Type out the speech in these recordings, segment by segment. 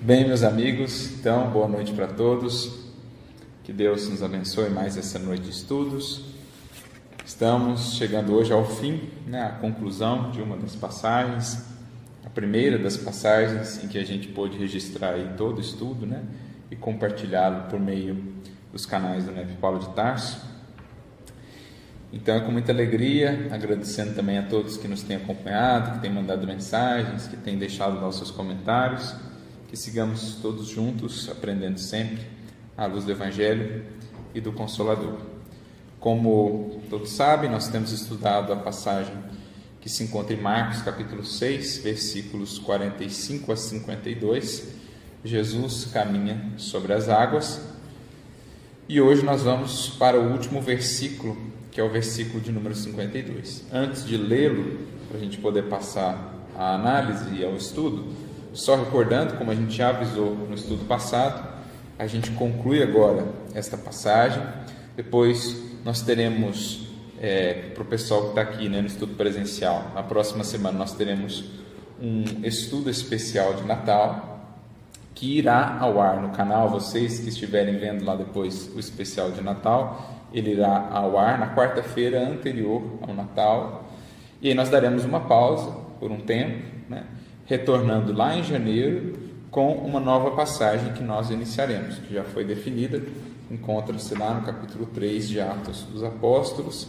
Bem, meus amigos, então, boa noite para todos. Que Deus nos abençoe mais essa noite de estudos. Estamos chegando hoje ao fim, né, à conclusão de uma das passagens, a primeira das passagens em que a gente pôde registrar aí todo o estudo, né, e compartilhá-lo por meio dos canais do NEP Paulo de Tarso. Então é com muita alegria, agradecendo também a todos que nos têm acompanhado, que têm mandado mensagens, que têm deixado lá os seus comentários, que sigamos todos juntos, aprendendo sempre à luz do Evangelho e do Consolador. Como todos sabem, nós temos estudado a passagem que se encontra em Marcos capítulo 6, versículos 45 a 52. Jesus caminha sobre as águas. E hoje nós vamos para o último versículo que é o versículo de número 52. Antes de lê-lo, para a gente poder passar a análise e ao estudo, só recordando, como a gente já avisou no estudo passado, a gente conclui agora esta passagem. Depois nós teremos, é, para o pessoal que está aqui né, no estudo presencial, na próxima semana nós teremos um estudo especial de Natal que irá ao ar no canal. Vocês que estiverem vendo lá depois o especial de Natal, ele irá ao ar na quarta-feira anterior ao Natal. E aí nós daremos uma pausa por um tempo, né? Retornando lá em janeiro com uma nova passagem que nós iniciaremos, que já foi definida, encontra-se lá no capítulo 3 de Atos dos Apóstolos,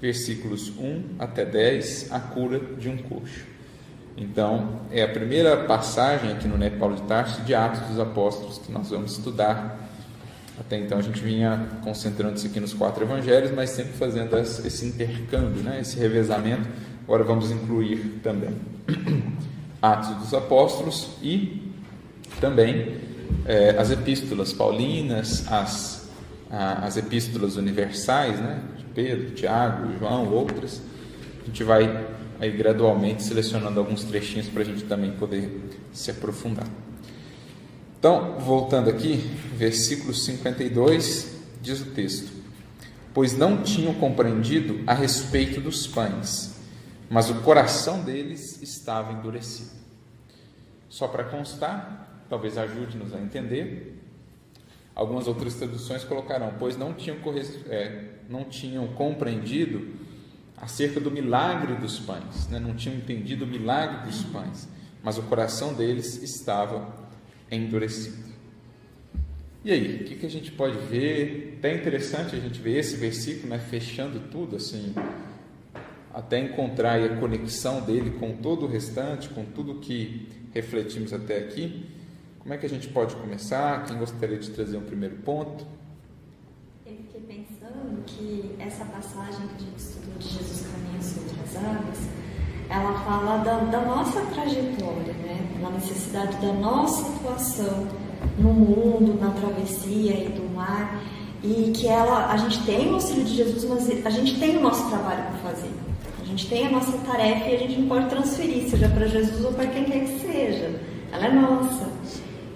versículos 1 até 10, a cura de um coxo. Então, é a primeira passagem aqui no Neto Paulo de Tarso de Atos dos Apóstolos que nós vamos estudar até então a gente vinha concentrando-se aqui nos quatro evangelhos, mas sempre fazendo esse intercâmbio, né, esse revezamento. Agora vamos incluir também Atos dos Apóstolos e também é, as epístolas paulinas, as, a, as epístolas universais, né, de Pedro, Tiago, João, outras. A gente vai aí gradualmente selecionando alguns trechinhos para a gente também poder se aprofundar. Então, voltando aqui, versículo 52, diz o texto: Pois não tinham compreendido a respeito dos pães, mas o coração deles estava endurecido. Só para constar, talvez ajude-nos a entender, algumas outras traduções colocarão: Pois não tinham, é, não tinham compreendido acerca do milagre dos pães, né? não tinham entendido o milagre dos pães, mas o coração deles estava endurecido. E aí, o que, que a gente pode ver? Até interessante a gente ver esse versículo, né, fechando tudo, assim, até encontrar a conexão dele com todo o restante, com tudo que refletimos até aqui. Como é que a gente pode começar? Quem gostaria de trazer um primeiro ponto? Eu fiquei pensando que essa passagem que a gente estudou de Jesus caminhando sobre as águas, ela fala da, da nossa trajetória, né? na necessidade da nossa atuação no mundo, na travessia e do mar, e que ela, a gente tem o auxílio de Jesus, mas a gente tem o nosso trabalho para fazer. A gente tem a nossa tarefa e a gente não pode transferir, seja para Jesus ou para quem quer que seja. Ela é nossa.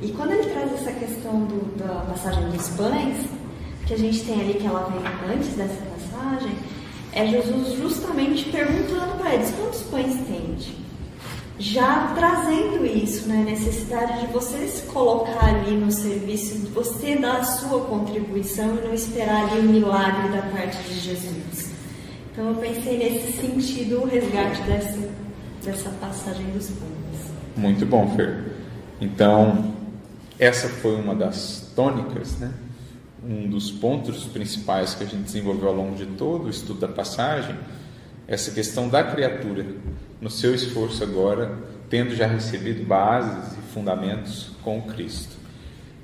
E quando ele traz essa questão do, da passagem dos pães, que a gente tem ali que ela vem antes dessa passagem, é Jesus justamente perguntando para eles quantos pães tende. Já trazendo isso, né, a necessidade de você se colocar ali no serviço, de você dar a sua contribuição e não esperar ali o milagre da parte de Jesus. Então eu pensei nesse sentido, o resgate dessa, dessa passagem dos pães. Muito bom, Fer. Então, essa foi uma das tônicas, né? um dos pontos principais que a gente desenvolveu ao longo de todo o estudo da passagem, essa questão da criatura, no seu esforço agora, tendo já recebido bases e fundamentos com Cristo.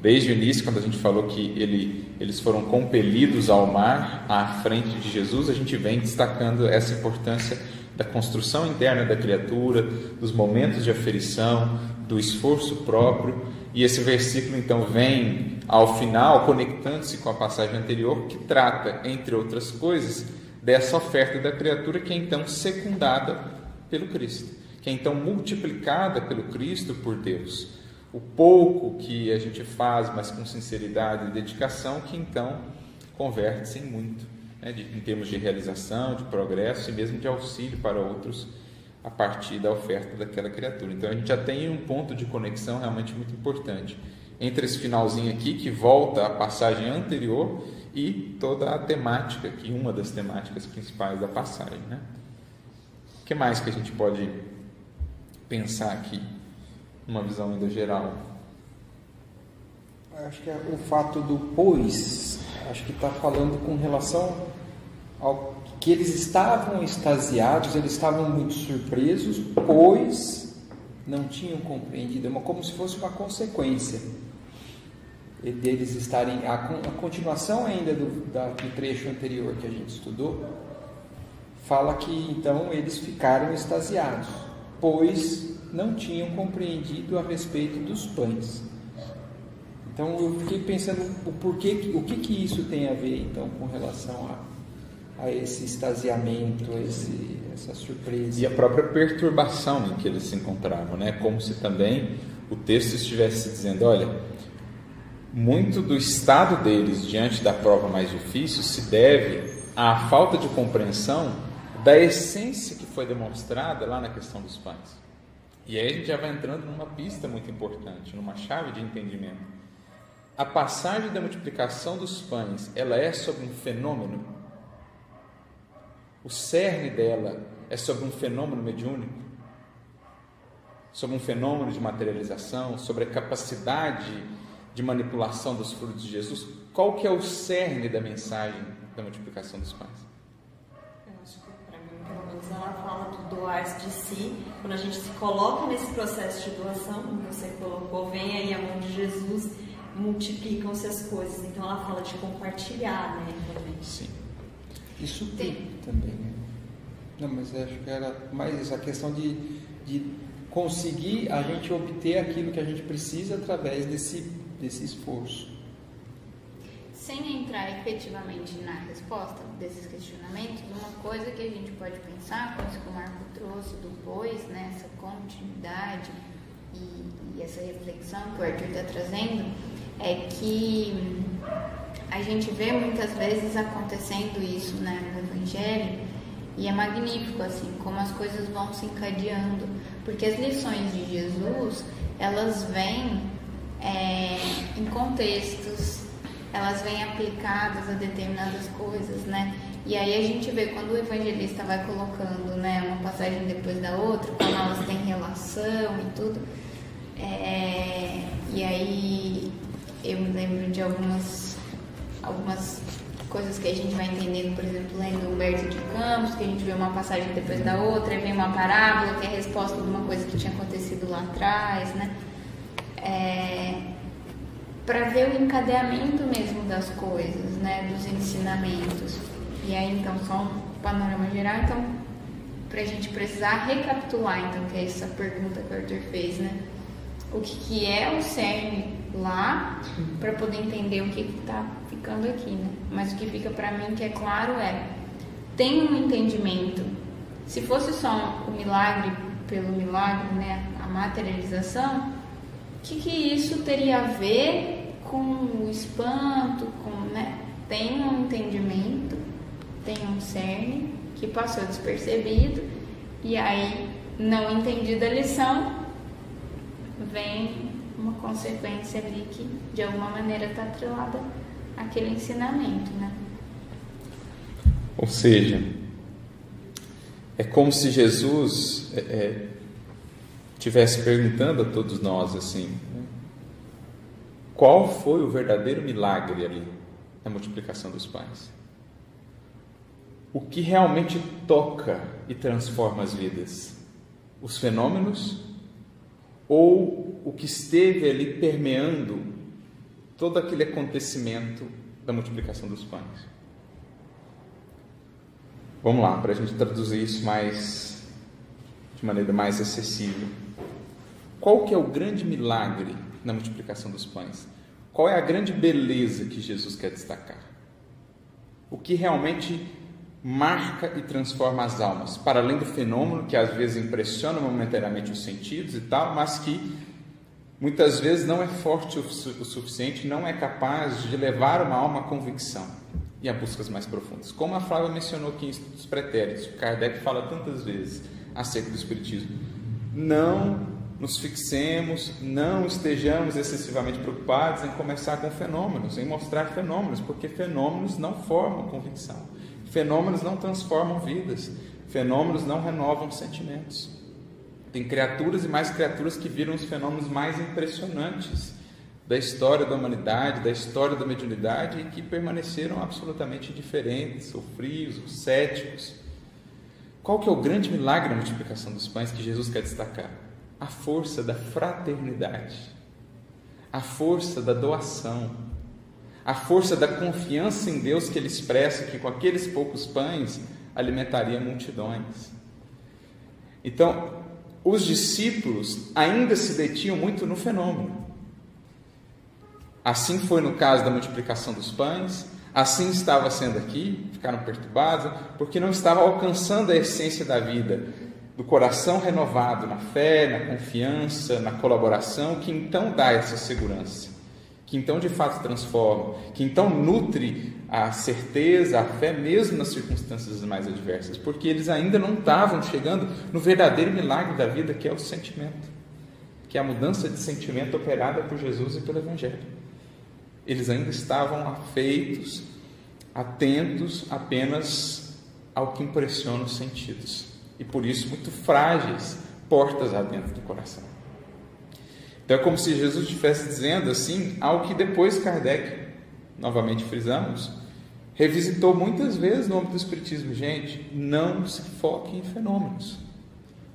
Desde o início, quando a gente falou que ele, eles foram compelidos ao mar à frente de Jesus, a gente vem destacando essa importância da construção interna da criatura, dos momentos de aferição, do esforço próprio e esse versículo então vem ao final, conectando-se com a passagem anterior, que trata, entre outras coisas, dessa oferta da criatura que é então secundada pelo Cristo, que é então multiplicada pelo Cristo por Deus. O pouco que a gente faz, mas com sinceridade e dedicação, que então converte-se em muito, né, de, em termos de realização, de progresso e mesmo de auxílio para outros a partir da oferta daquela criatura. Então a gente já tem um ponto de conexão realmente muito importante entre esse finalzinho aqui, que volta à passagem anterior, e toda a temática, que uma das temáticas principais da passagem. Né? O que mais que a gente pode pensar aqui, numa visão ainda geral? Acho que é o fato do pois, acho que está falando com relação ao que eles estavam extasiados, eles estavam muito surpresos, pois não tinham compreendido, é como se fosse uma consequência deles estarem. A, a continuação ainda do, da, do trecho anterior que a gente estudou, fala que então eles ficaram extasiados, pois não tinham compreendido a respeito dos pães. Então eu fiquei pensando o porquê, o que que isso tem a ver então com relação a, a esse extasiamento, a esse, essa surpresa. E a própria perturbação em que eles se encontravam, né? Como se também o texto estivesse dizendo, olha, muito do estado deles diante da prova mais difícil se deve à falta de compreensão da essência que foi demonstrada lá na questão dos pães. E aí a gente já vai entrando numa pista muito importante, numa chave de entendimento. A passagem da multiplicação dos pães, ela é sobre um fenômeno. O cerne dela é sobre um fenômeno mediúnico, sobre um fenômeno de materialização, sobre a capacidade de manipulação dos frutos de Jesus, qual que é o cerne da mensagem da multiplicação dos pães? Pelo menos, ela fala do doar de si. Quando a gente se coloca nesse processo de doação, como você colocou, vem aí a mão de Jesus, multiplicam-se as coisas. Então ela fala de compartilhar, né? Também. Sim. Isso tem também. Né? Não, mas acho que era mais essa questão de, de conseguir a gente obter aquilo que a gente precisa através desse desse esforço. Sem entrar efetivamente na resposta desses questionamentos, uma coisa que a gente pode pensar, como o Marco trouxe do pois, né, essa continuidade e, e essa reflexão que o Arthur está trazendo, é que a gente vê muitas vezes acontecendo isso né, no Evangelho e é magnífico assim como as coisas vão se encadeando, porque as lições de Jesus elas vêm é, em contextos, elas vêm aplicadas a determinadas coisas, né? E aí a gente vê quando o evangelista vai colocando, né, uma passagem depois da outra, como elas têm relação e tudo. É, e aí eu me lembro de algumas, algumas coisas que a gente vai entendendo, por exemplo, lendo Humberto de Campos, que a gente vê uma passagem depois da outra, e vem uma parábola que é a resposta de uma coisa que tinha acontecido lá atrás, né? é, para ver o encadeamento mesmo das coisas, né, dos ensinamentos. E aí, então, só um panorama geral, então, para a gente precisar recapitular, então, que é essa pergunta que o Arthur fez, né? O que, que é o cerne lá, para poder entender o que está ficando aqui, né? Mas o que fica para mim que é claro é, tem um entendimento. Se fosse só o milagre pelo milagre, né, a materialização, que, que isso teria a ver com o espanto, com, né? Tem um entendimento, tem um cerne que passou despercebido e aí, não entendida a lição, vem uma consequência ali que de alguma maneira está atrelada àquele ensinamento, né? Ou seja, é como se Jesus é, é estivesse perguntando a todos nós assim: qual foi o verdadeiro milagre ali na multiplicação dos pães? O que realmente toca e transforma as vidas? Os fenômenos ou o que esteve ali permeando todo aquele acontecimento da multiplicação dos pães? Vamos lá, para a gente traduzir isso mais de maneira mais acessível. Qual que é o grande milagre na multiplicação dos pães? Qual é a grande beleza que Jesus quer destacar? O que realmente marca e transforma as almas, para além do fenômeno que às vezes impressiona momentaneamente os sentidos e tal, mas que muitas vezes não é forte o suficiente, não é capaz de levar uma alma à convicção e a buscas mais profundas. Como a Flávia mencionou aqui em Estudos Pretéritos, Kardec fala tantas vezes, acerca do Espiritismo. Não nos fixemos, não estejamos excessivamente preocupados em começar com fenômenos, em mostrar fenômenos, porque fenômenos não formam convicção, fenômenos não transformam vidas, fenômenos não renovam sentimentos. Tem criaturas e mais criaturas que viram os fenômenos mais impressionantes da história da humanidade, da história da mediunidade e que permaneceram absolutamente indiferentes, ou frios, ou céticos. Qual que é o grande milagre da multiplicação dos pães que Jesus quer destacar? A força da fraternidade, a força da doação, a força da confiança em Deus que ele expressa que com aqueles poucos pães alimentaria multidões. Então, os discípulos ainda se detinham muito no fenômeno. Assim foi no caso da multiplicação dos pães, assim estava sendo aqui, ficaram perturbados, porque não estavam alcançando a essência da vida, do coração renovado na fé, na confiança, na colaboração, que então dá essa segurança, que então de fato transforma, que então nutre a certeza, a fé, mesmo nas circunstâncias mais adversas, porque eles ainda não estavam chegando no verdadeiro milagre da vida, que é o sentimento, que é a mudança de sentimento operada por Jesus e pelo Evangelho. Eles ainda estavam afeitos, atentos apenas ao que impressiona os sentidos e por isso muito frágeis portas dentro do coração. Então é como se Jesus estivesse dizendo assim algo que depois Kardec, novamente frisamos, revisitou muitas vezes no âmbito do Espiritismo. Gente, não se foque em fenômenos,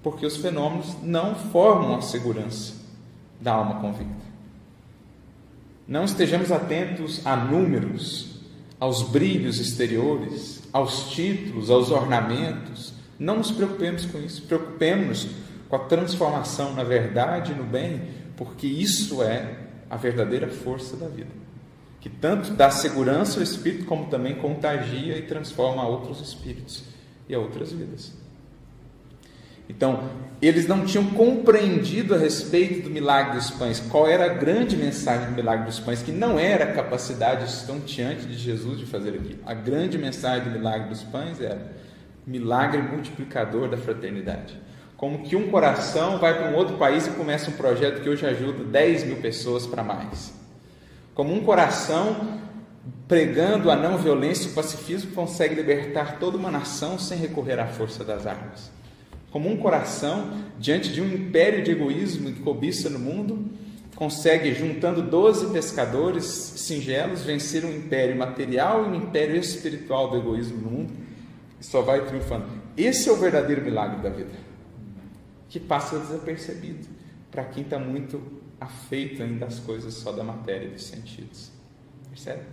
porque os fenômenos não formam a segurança da alma convicta. Não estejamos atentos a números, aos brilhos exteriores, aos títulos, aos ornamentos. Não nos preocupemos com isso. Preocupemos com a transformação na verdade e no bem, porque isso é a verdadeira força da vida. Que tanto dá segurança ao espírito, como também contagia e transforma outros espíritos e a outras vidas. Então, eles não tinham compreendido a respeito do milagre dos pães, qual era a grande mensagem do milagre dos pães, que não era a capacidade estonteante de Jesus de fazer aquilo. A grande mensagem do milagre dos pães era milagre multiplicador da fraternidade. Como que um coração vai para um outro país e começa um projeto que hoje ajuda 10 mil pessoas para mais. Como um coração pregando a não violência e o pacifismo consegue libertar toda uma nação sem recorrer à força das armas como um coração diante de um império de egoísmo e cobiça no mundo, consegue, juntando 12 pescadores singelos, vencer um império material e um império espiritual do egoísmo no mundo, e só vai triunfando. Esse é o verdadeiro milagre da vida, que passa desapercebido para quem está muito afeito ainda às coisas só da matéria e dos sentidos. Percebe?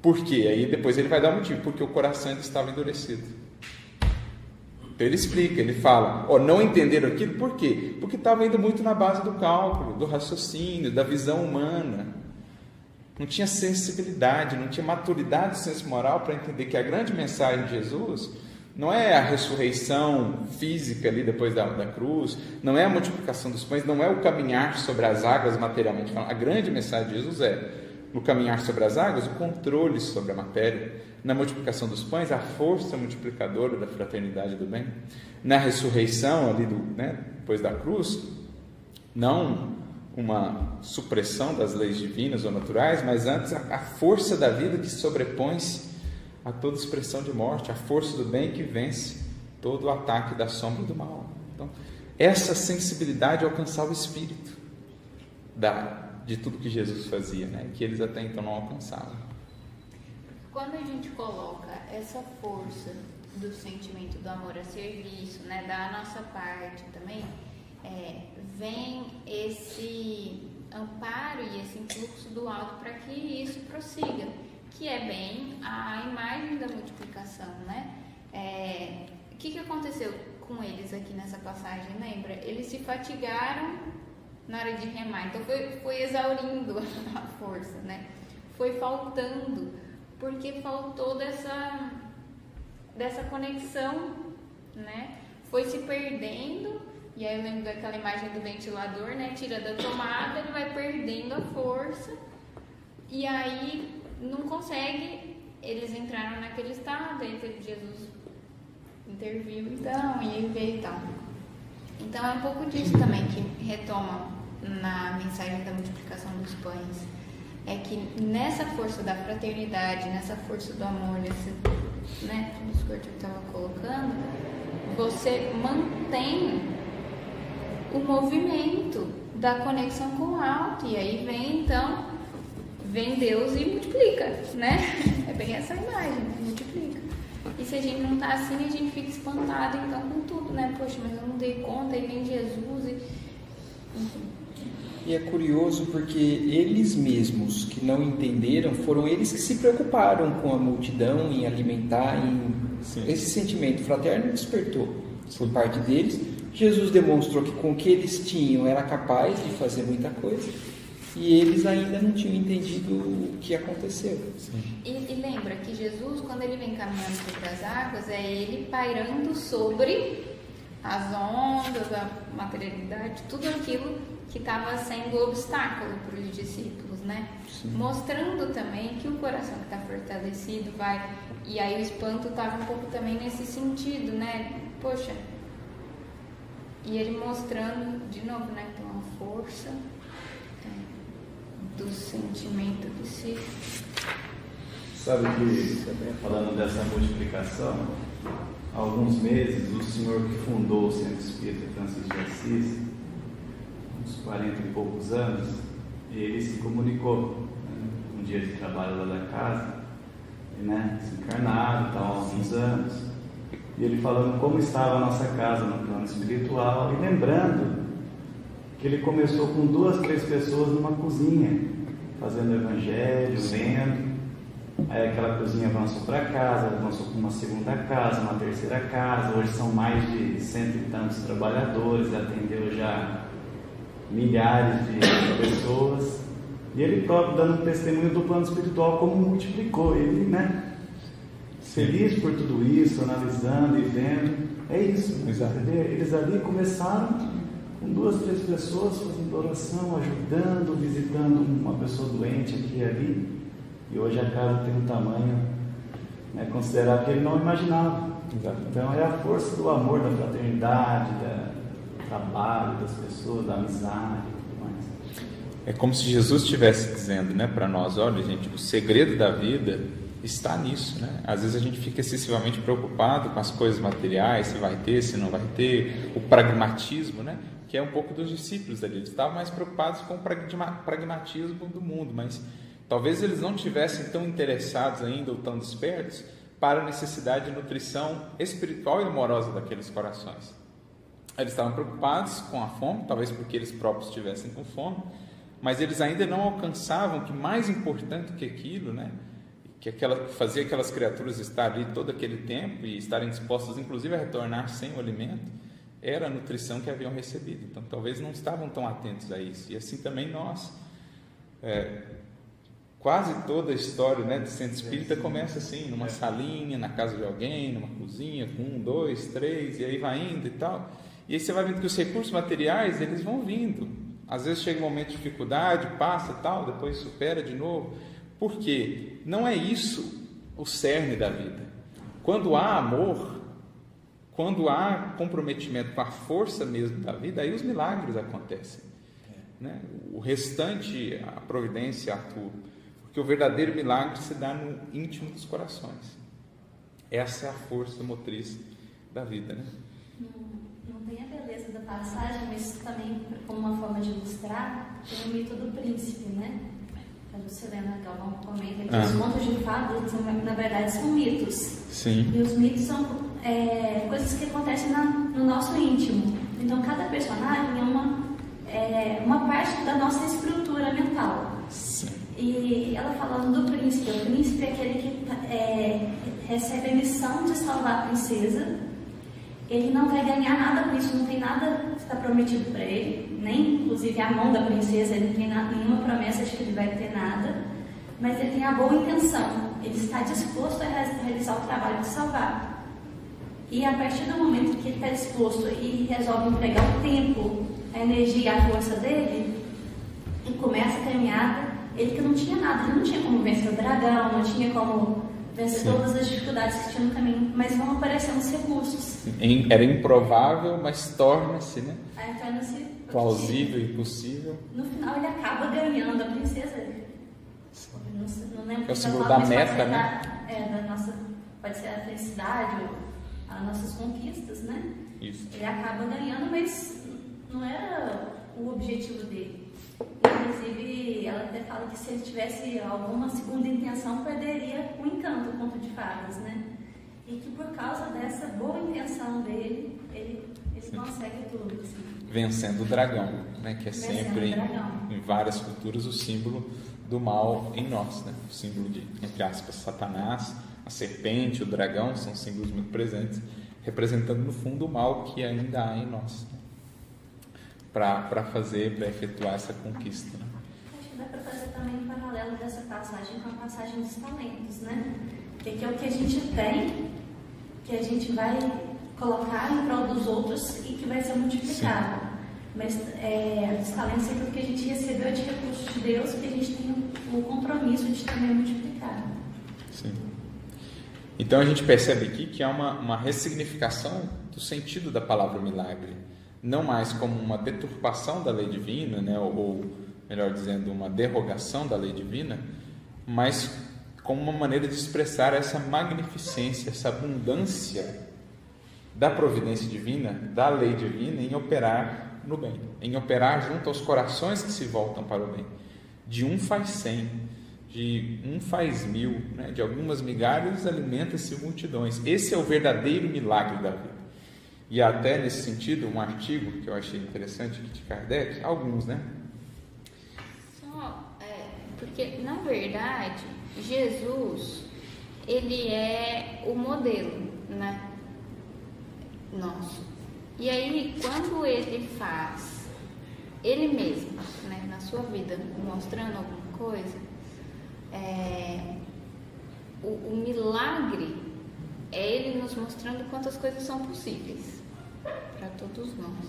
Por quê? Aí depois ele vai dar um motivo, porque o coração ainda estava endurecido. Então ele explica, ele fala, ó, não entenderam aquilo por quê? Porque estava indo muito na base do cálculo, do raciocínio, da visão humana. Não tinha sensibilidade, não tinha maturidade do senso moral para entender que a grande mensagem de Jesus não é a ressurreição física ali depois da, da cruz, não é a multiplicação dos pães, não é o caminhar sobre as águas materialmente. A grande mensagem de Jesus é, no caminhar sobre as águas, o controle sobre a matéria na multiplicação dos pães, a força multiplicadora da fraternidade do bem, na ressurreição ali do, né, depois da cruz, não uma supressão das leis divinas ou naturais, mas antes a, força da vida que sobrepõe-se a toda expressão de morte, a força do bem que vence todo o ataque da sombra do mal. Então, essa sensibilidade alcançava o espírito da, de tudo que Jesus fazia, né, que eles até então não alcançavam. Quando a gente coloca essa força do sentimento do amor a serviço, né, da nossa parte também, é, vem esse amparo e esse influxo do alto para que isso prossiga, que é bem a imagem da multiplicação, né? É, o que, que aconteceu com eles aqui nessa passagem, lembra? Eles se fatigaram na hora de remar, então foi, foi exaurindo a força, né? Foi faltando porque faltou dessa, dessa conexão, né? Foi se perdendo, e aí eu lembro daquela imagem do ventilador, né? Tira da tomada, ele vai perdendo a força, e aí não consegue, eles entraram naquele estado, aí Jesus interviu então, e aí veio e tal. Então é um pouco disso também que retoma na mensagem da multiplicação dos pães. É que nessa força da fraternidade, nessa força do amor, nesse né, tudo que eu estava colocando, você mantém o movimento da conexão com o alto. E aí vem então, vem Deus e multiplica, né? É bem essa imagem, né? multiplica. E se a gente não tá assim, a gente fica espantado então com tudo, né? Poxa, mas eu não dei conta, aí vem Jesus e. Enfim. E é curioso porque eles mesmos que não entenderam foram eles que se preocuparam com a multidão, em alimentar, em... esse sentimento fraterno despertou por parte deles. Jesus demonstrou que com o que eles tinham era capaz de fazer muita coisa e eles ainda não tinham entendido o que aconteceu. E, e, lembra que Jesus, quando ele vem caminhando sobre as águas, é ele pairando sobre as ondas, a materialidade, tudo aquilo que estava sendo obstáculo para os discípulos, né? Sim. Mostrando também que o coração que está fortalecido vai. E aí o espanto estava um pouco também nesse sentido, né? Poxa. E ele mostrando, de novo, né? Tem uma força é, do sentimento de si. Sabe que, falando dessa multiplicação, há alguns meses, o senhor que fundou o Centro Espírita Francisco de Assis, uns 40 e poucos anos, ele se comunicou né, um dia de trabalho lá da casa, né, desencarnado, tal, há alguns anos, e ele falando como estava a nossa casa no plano espiritual e lembrando que ele começou com duas, três pessoas numa cozinha, fazendo evangelho, lendo, Aí aquela cozinha avançou para casa, avançou para uma segunda casa, uma terceira casa. Hoje são mais de cento e tantos trabalhadores, atendeu já milhares de pessoas. E ele próprio dando testemunho do plano espiritual, como multiplicou. Ele, né? Feliz por tudo isso, analisando e vendo. É isso. Exato. Eles ali começaram com duas, três pessoas fazendo oração, ajudando, visitando uma pessoa doente aqui e ali. E hoje a casa tem um tamanho né, considerável que ele não imaginava. Então é a força do amor, da fraternidade, da, do trabalho das pessoas, da amizade e tudo mais. É como se Jesus estivesse dizendo né, para nós: olha, gente, o segredo da vida está nisso. Né? Às vezes a gente fica excessivamente preocupado com as coisas materiais, se vai ter, se não vai ter, o pragmatismo, né? que é um pouco dos discípulos ali. Eles estavam mais preocupados com o pragmatismo do mundo, mas Talvez eles não tivessem tão interessados ainda ou tão despertos para a necessidade de nutrição espiritual e amorosa daqueles corações. Eles estavam preocupados com a fome, talvez porque eles próprios estivessem com fome, mas eles ainda não alcançavam que mais importante que aquilo, né, que aquela, fazia aquelas criaturas estar ali todo aquele tempo e estarem dispostas, inclusive, a retornar sem o alimento, era a nutrição que haviam recebido. Então, talvez não estavam tão atentos a isso. E assim também nós. É, Quase toda a história né, de centro espírita começa assim, numa salinha, na casa de alguém, numa cozinha, com um, dois, três, e aí vai indo e tal. E aí você vai vendo que os recursos materiais, eles vão vindo. Às vezes chega um momento de dificuldade, passa e tal, depois supera de novo. Por quê? Não é isso o cerne da vida. Quando há amor, quando há comprometimento com a força mesmo da vida, aí os milagres acontecem. Né? O restante, a providência atua. Porque o verdadeiro milagre se dá no íntimo dos corações. Essa é a força motriz da vida, né? Não, tem a beleza da passagem, mas também, como uma forma de ilustrar, tem o mito do príncipe, né? A Lucilena Galvão comenta que ah. os contos de fadas, na verdade, são mitos. Sim. E os mitos são é, coisas que acontecem na, no nosso íntimo. Então, cada personagem é uma, é uma parte da nossa estrutura mental. Sim. E ela falando do príncipe, o príncipe é aquele que é, recebe a missão de salvar a princesa. Ele não vai ganhar nada com isso, não tem nada que está prometido para ele, nem inclusive a mão da princesa, ele não tem nenhuma promessa de que ele vai ter nada, mas ele tem a boa intenção, ele está disposto a realizar o trabalho de salvar. E a partir do momento que ele está disposto e resolve empregar o tempo, a energia, a força dele, e começa a caminhada, ele que não tinha nada, ele não tinha como vencer o dragão, não tinha como vencer todas as dificuldades que tinha no caminho, mas vão aparecendo os recursos. Era improvável, mas torna-se, né? Aí torna-se plausível e possível. No final ele acaba ganhando a princesa. Não, não lembro é o símbolo da meta, né? Da, é, da nossa, pode ser a felicidade ou as nossas conquistas, né? Isso. Ele acaba ganhando, mas não era o objetivo dele. Inclusive, ela até fala que se ele tivesse alguma segunda intenção, perderia o encanto, o conto de fadas, né? E que por causa dessa boa intenção dele, ele, ele consegue tudo. Assim. Vencendo o dragão, né? Que é Vencendo sempre, em várias culturas, o símbolo do mal em nós, né? O símbolo de, entre aspas, Satanás, a serpente, o dragão, são símbolos muito presentes, representando no fundo o mal que ainda há em nós. Né? Para fazer, para efetuar essa conquista. Né? Acho que dá para fazer também um paralelo dessa passagem com a passagem dos talentos, né? Que é o que a gente tem, que a gente vai colocar em prol dos outros e que vai ser multiplicado. Sim. Mas é, os talentos é aquilo que a gente recebeu de recursos de Deus, que a gente tem o compromisso de também multiplicar. Sim. Então a gente percebe aqui que há uma, uma ressignificação do sentido da palavra milagre não mais como uma deturpação da lei divina, né, ou melhor dizendo, uma derrogação da lei divina, mas como uma maneira de expressar essa magnificência, essa abundância da providência divina, da lei divina em operar no bem, em operar junto aos corações que se voltam para o bem. De um faz cem, de um faz mil, né? de algumas migalhas alimenta-se multidões. Esse é o verdadeiro milagre da vida. E até nesse sentido, um artigo que eu achei interessante de Kardec, alguns, né? Só, é, porque na verdade, Jesus, ele é o modelo, né? Nosso. E aí, quando ele faz ele mesmo, né, na sua vida, mostrando alguma coisa, é, o, o milagre é ele nos mostrando quantas coisas são possíveis para todos nós.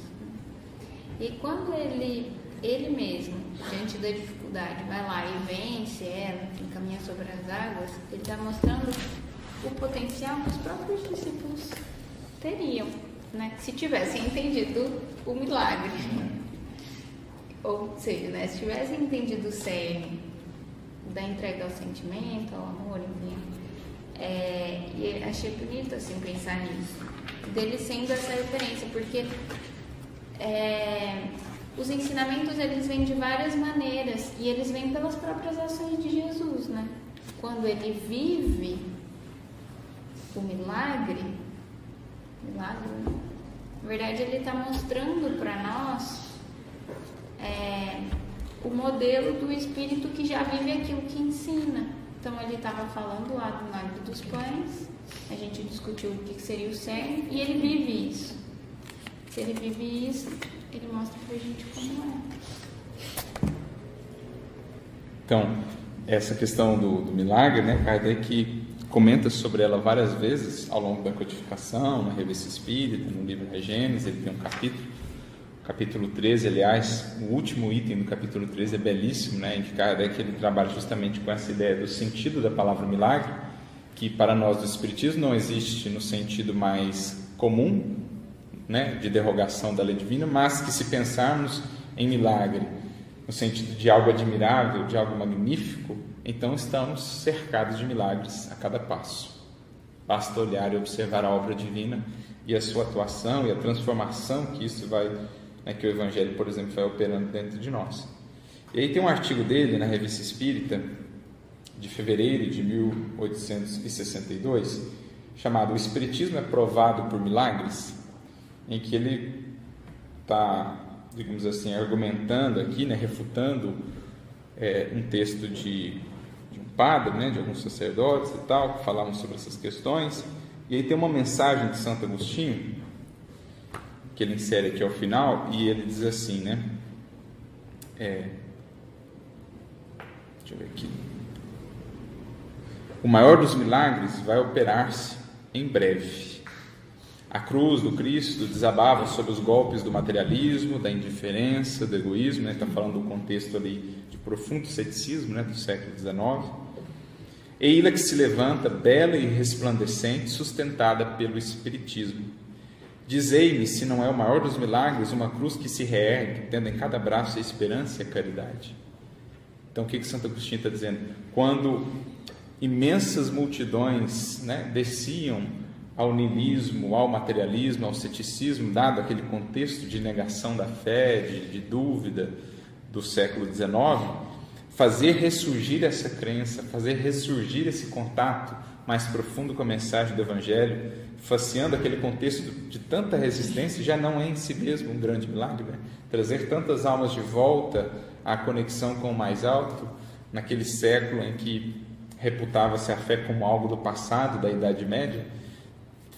E quando ele, ele mesmo, diante da dificuldade, vai lá e vence ela, caminha sobre as águas, ele está mostrando o potencial que os próprios discípulos teriam, né? se tivessem entendido o milagre. Ou seja, né? se tivessem entendido o cerne da entrega ao sentimento, ao amor, enfim. É, e achei bonito assim pensar nisso dele sendo essa referência, porque é, os ensinamentos eles vêm de várias maneiras e eles vêm pelas próprias ações de Jesus, né? Quando ele vive o milagre, milagre, na verdade ele está mostrando para nós é, o modelo do Espírito que já vive aquilo que ensina. Então ele estava falando lá do milagre dos pães, a gente discutiu o que seria o cerne e ele vive isso. Se ele vive isso, ele mostra pra gente como é. Então, essa questão do, do milagre, né, Kardec comenta sobre ela várias vezes ao longo da codificação, na revista Espírita, no livro Regênesis, ele tem um capítulo, capítulo 13, aliás, o último item do capítulo 13 é belíssimo, né, em que Kardec ele trabalha justamente com essa ideia do sentido da palavra milagre, que para nós do Espiritismo não existe no sentido mais comum, né, de derrogação da lei divina, mas que se pensarmos em milagre, no sentido de algo admirável, de algo magnífico, então estamos cercados de milagres a cada passo. Basta olhar e observar a obra divina e a sua atuação e a transformação que isso vai, né, que o Evangelho, por exemplo, vai operando dentro de nós. E aí tem um artigo dele na Revista Espírita, de fevereiro de 1862, chamado O Espiritismo é Provado por Milagres, em que ele está, digamos assim, argumentando aqui, né, refutando é, um texto de, de, um padre, né, de alguns sacerdotes e tal, que falavam sobre essas questões. E aí tem uma mensagem de Santo Agostinho, que ele insere aqui ao final, e ele diz assim, né? É, deixa eu ver aqui. O maior dos milagres vai operar-se em breve. A cruz do Cristo desabava sobre os golpes do materialismo, da indiferença, do egoísmo, está né? falando do contexto ali de profundo ceticismo né? do século XIX. Eila que se levanta, bela e resplandecente, sustentada pelo Espiritismo. Dizei-me se não é o maior dos milagres uma cruz que se reergue, tendo em cada braço a esperança e a caridade. Então, o que, que Santo Agostinho está dizendo? Quando imensas multidões né, desciam ao niilismo, ao materialismo, ao ceticismo, dado aquele contexto de negação da fé, de, de dúvida do século XIX, fazer ressurgir essa crença, fazer ressurgir esse contato mais profundo com a mensagem do Evangelho, faceando aquele contexto de tanta resistência, já não é em si mesmo um grande milagre. Né? Trazer tantas almas de volta à conexão com o mais alto, naquele século em que reputava-se a fé como algo do passado, da Idade Média,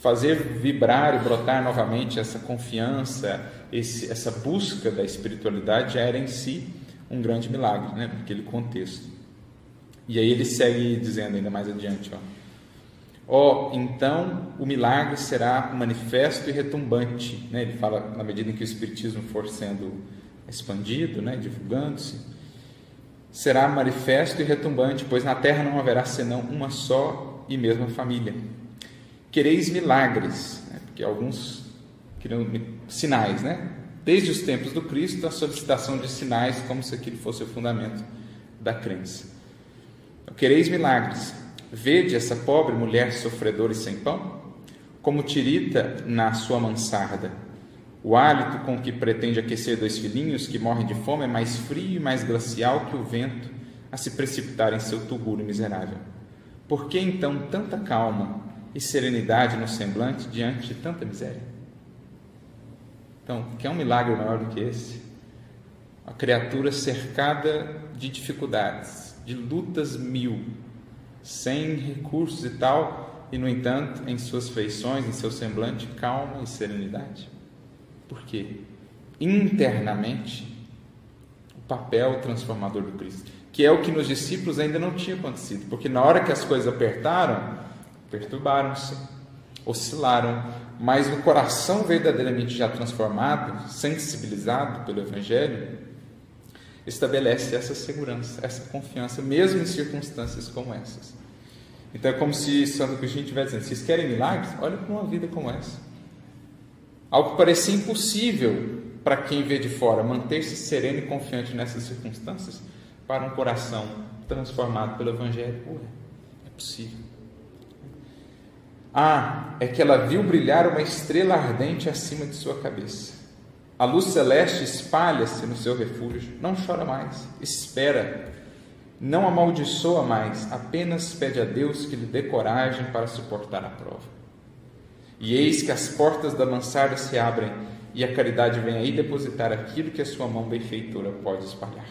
fazer vibrar e brotar novamente essa confiança, esse, essa busca da espiritualidade já era em si um grande milagre, né, naquele contexto. E aí ele segue dizendo ainda mais adiante, ó. Ó, oh, então o milagre será manifesto e retumbante, né? Ele fala na medida em que o espiritismo for sendo expandido, né, divulgando-se, será manifesto e retumbante, pois na terra não haverá senão uma só e mesma família. Quereis milagres, né? porque alguns queriam sinais, né? Desde os tempos do Cristo, a solicitação de sinais, como se aquilo fosse o fundamento da crença. Então, quereis milagres. Vede essa pobre mulher sofredora e sem pão, como tirita na sua mansarda o hálito com que pretende aquecer dois filhinhos que morrem de fome é mais frio e mais glacial que o vento a se precipitar em seu tubúrio miserável. Por que então tanta calma e serenidade no semblante diante de tanta miséria? Então, quer um milagre maior do que esse? A criatura cercada de dificuldades, de lutas mil, sem recursos e tal, e no entanto, em suas feições, em seu semblante, calma e serenidade. Porque internamente o papel transformador do Cristo, que é o que nos discípulos ainda não tinha acontecido, porque na hora que as coisas apertaram, perturbaram-se, oscilaram, mas o coração verdadeiramente já transformado, sensibilizado pelo Evangelho, estabelece essa segurança, essa confiança, mesmo em circunstâncias como essas. Então é como se Santo Agostinho estivesse dizendo: vocês querem milagres? Olha para uma vida como essa. Algo que parecia impossível para quem vê de fora, manter-se sereno e confiante nessas circunstâncias, para um coração transformado pelo Evangelho, ué, é possível. Ah, é que ela viu brilhar uma estrela ardente acima de sua cabeça. A luz celeste espalha-se no seu refúgio. Não chora mais, espera. Não amaldiçoa mais, apenas pede a Deus que lhe dê coragem para suportar a prova. E eis que as portas da mansarda se abrem e a caridade vem aí depositar aquilo que a sua mão benfeitora pode espalhar.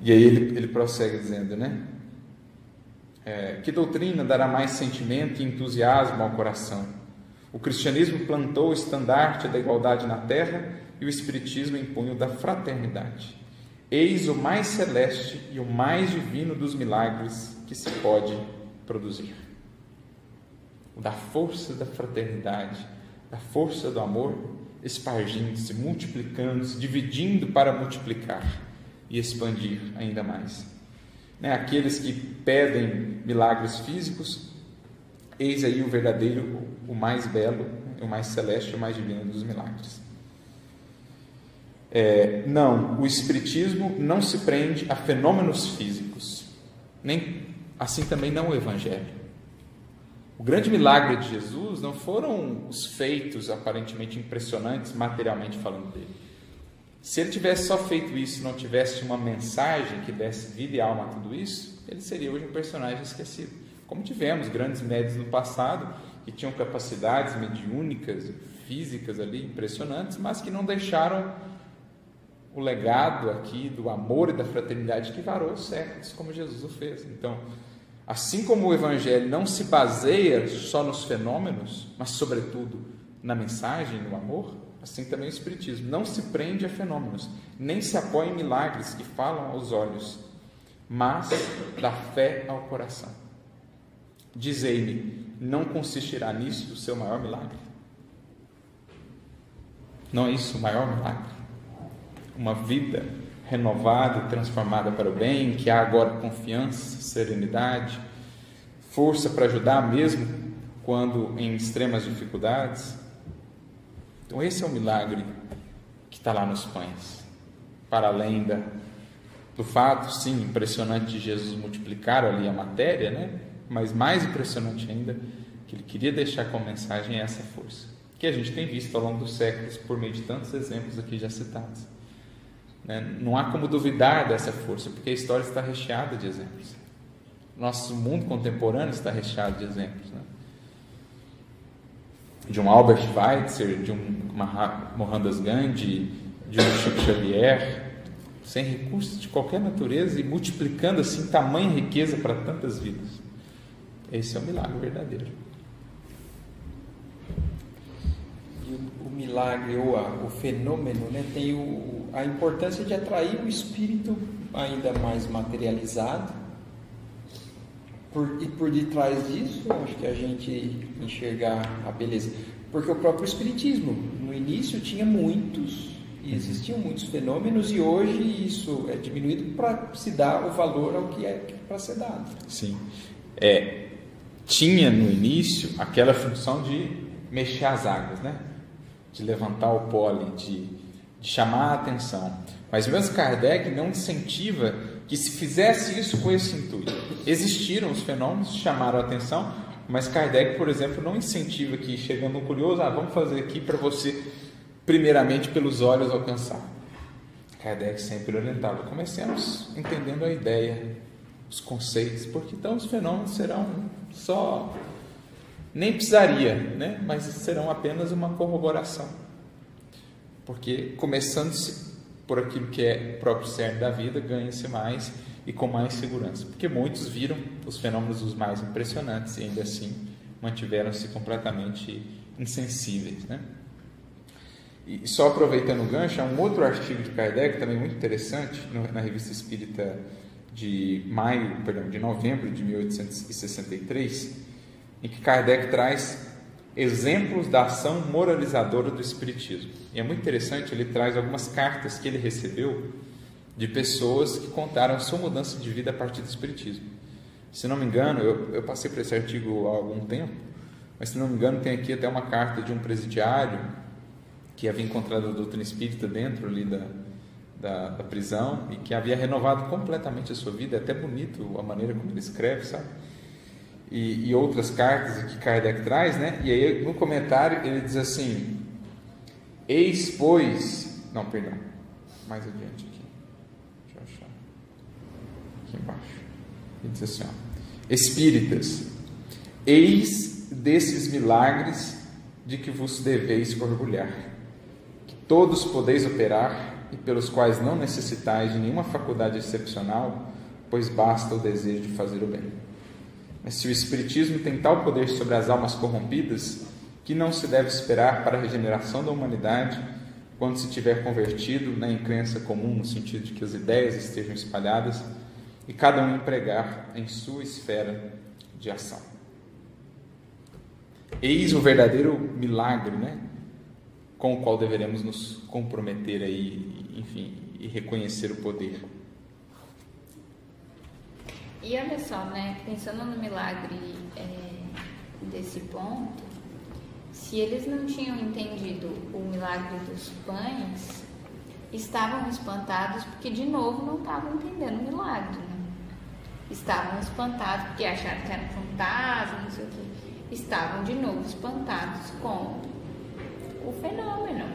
E aí ele, ele prossegue dizendo, né? É, que doutrina dará mais sentimento e entusiasmo ao coração? O cristianismo plantou o estandarte da igualdade na terra e o espiritismo impunha o da fraternidade. Eis o mais celeste e o mais divino dos milagres que se pode produzir da força da fraternidade, da força do amor, espargindo-se, multiplicando-se, dividindo para multiplicar e expandir ainda mais. Né? Aqueles que pedem milagres físicos, eis aí o verdadeiro, o mais belo, o mais celeste, o mais divino dos milagres. É, não, o Espiritismo não se prende a fenômenos físicos, nem assim também não o Evangelho. O grande milagre de Jesus não foram os feitos aparentemente impressionantes, materialmente falando dele. Se ele tivesse só feito isso não tivesse uma mensagem que desse vida e alma a tudo isso, ele seria hoje um personagem esquecido. Como tivemos grandes médios no passado que tinham capacidades mediúnicas, físicas ali impressionantes, mas que não deixaram o legado aqui do amor e da fraternidade que varou séculos, como Jesus o fez. Então, Assim como o Evangelho não se baseia só nos fenômenos, mas, sobretudo, na mensagem, no amor, assim também o Espiritismo não se prende a fenômenos, nem se apoia em milagres que falam aos olhos, mas dá fé ao coração. Dizei-me, não consistirá nisso o seu maior milagre? Não é isso o maior milagre? Uma vida renovada, transformada para o bem, que há agora confiança, serenidade, força para ajudar mesmo quando em extremas dificuldades. Então, esse é o milagre que está lá nos pães, para além da, do fato, sim, impressionante de Jesus multiplicar ali a matéria, né? Mas mais impressionante ainda, que ele queria deixar como mensagem é essa força, que a gente tem visto ao longo dos séculos por meio de tantos exemplos aqui já citados. Né? Não há como duvidar dessa força, porque a história está recheada de exemplos. Nosso mundo contemporâneo está recheado de exemplos. Né? De um Albert Schweitzer, de um Mohandas Gandhi, de um Chico Xavier, sem recursos de qualquer natureza e multiplicando assim tamanha riqueza para tantas vidas. Esse é o milagre verdadeiro. E o, o milagre ou a, o fenômeno né, tem o, a importância de atrair o espírito ainda mais materializado. Por, e por detrás disso, acho que a gente enxergar a beleza. Porque o próprio Espiritismo, no início, tinha muitos, e existiam muitos fenômenos, e hoje isso é diminuído para se dar o valor ao que é para ser dado. Sim. É, tinha no início aquela função de mexer as águas, né? de levantar o pólen, de, de chamar a atenção. Mas mesmo Kardec não incentiva que se fizesse isso com esse intuito. Existiram os fenômenos, chamaram a atenção, mas Kardec, por exemplo, não incentiva que, chegando um curioso, ah, vamos fazer aqui para você, primeiramente, pelos olhos alcançar. Kardec sempre orientava, comecemos entendendo a ideia, os conceitos, porque então os fenômenos serão só nem precisaria, né? mas serão apenas uma corroboração. Porque começando-se por aquilo que é o próprio cerne da vida, ganha-se mais e com mais segurança. Porque muitos viram os fenômenos os mais impressionantes e ainda assim mantiveram-se completamente insensíveis. Né? E só aproveitando o gancho, há um outro artigo de Kardec também muito interessante na Revista Espírita de maio, perdão, de novembro de 1863, em que Kardec traz exemplos da ação moralizadora do Espiritismo. E é muito interessante, ele traz algumas cartas que ele recebeu de pessoas que contaram sua mudança de vida a partir do Espiritismo. Se não me engano, eu, eu passei por esse artigo há algum tempo, mas se não me engano, tem aqui até uma carta de um presidiário que havia encontrado a doutrina espírita dentro ali da, da, da, prisão e que havia renovado completamente a sua vida. É até bonito a maneira como ele escreve, sabe? E, e outras cartas que Kardec traz, né? E aí no comentário ele diz assim: Eis, pois. Não, perdão. Mais adiante aqui. Deixa eu achar. Aqui embaixo. Ele diz assim: ó, Espíritas, eis desses milagres de que vos deveis orgulhar, que todos podeis operar e pelos quais não necessitais de nenhuma faculdade excepcional, pois basta o desejo de fazer o bem. Mas se o Espiritismo tem tal poder sobre as almas corrompidas, que não se deve esperar para a regeneração da humanidade quando se tiver convertido na crença comum, no sentido de que as ideias estejam espalhadas e cada um empregar em sua esfera de ação. Eis o verdadeiro milagre, né? Com o qual deveremos nos comprometer aí, enfim, e reconhecer o poder. E olha só, né, pensando no milagre é, desse ponto, se eles não tinham entendido o milagre dos pães, estavam espantados porque de novo não estavam entendendo o milagre. Né? Estavam espantados porque acharam que era um fantasma, não sei o quê. Estavam de novo espantados com o fenômeno.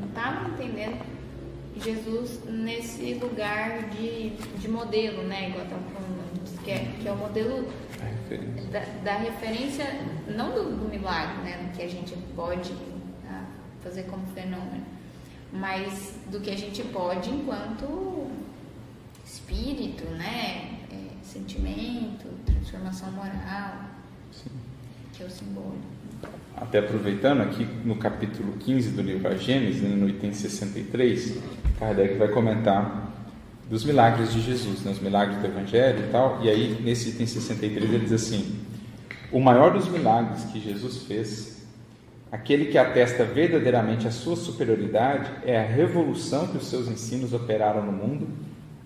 Não estavam entendendo Jesus nesse lugar de, de modelo, né? Igual estava falando, que é, que é o modelo da, da, referência, não do, do, milagre, né? Que a gente pode tá, fazer como fenômeno, mas do que a gente pode enquanto espírito, né? É, sentimento, transformação moral, Sim. que é o simbólico até aproveitando aqui no capítulo 15 do livro A Gênesis, no item 63, Kardec vai comentar dos milagres de Jesus, né, os milagres do Evangelho e tal, e aí nesse item 63 ele diz assim: o maior dos milagres que Jesus fez Aquele que atesta verdadeiramente a sua superioridade é a revolução que os seus ensinos operaram no mundo,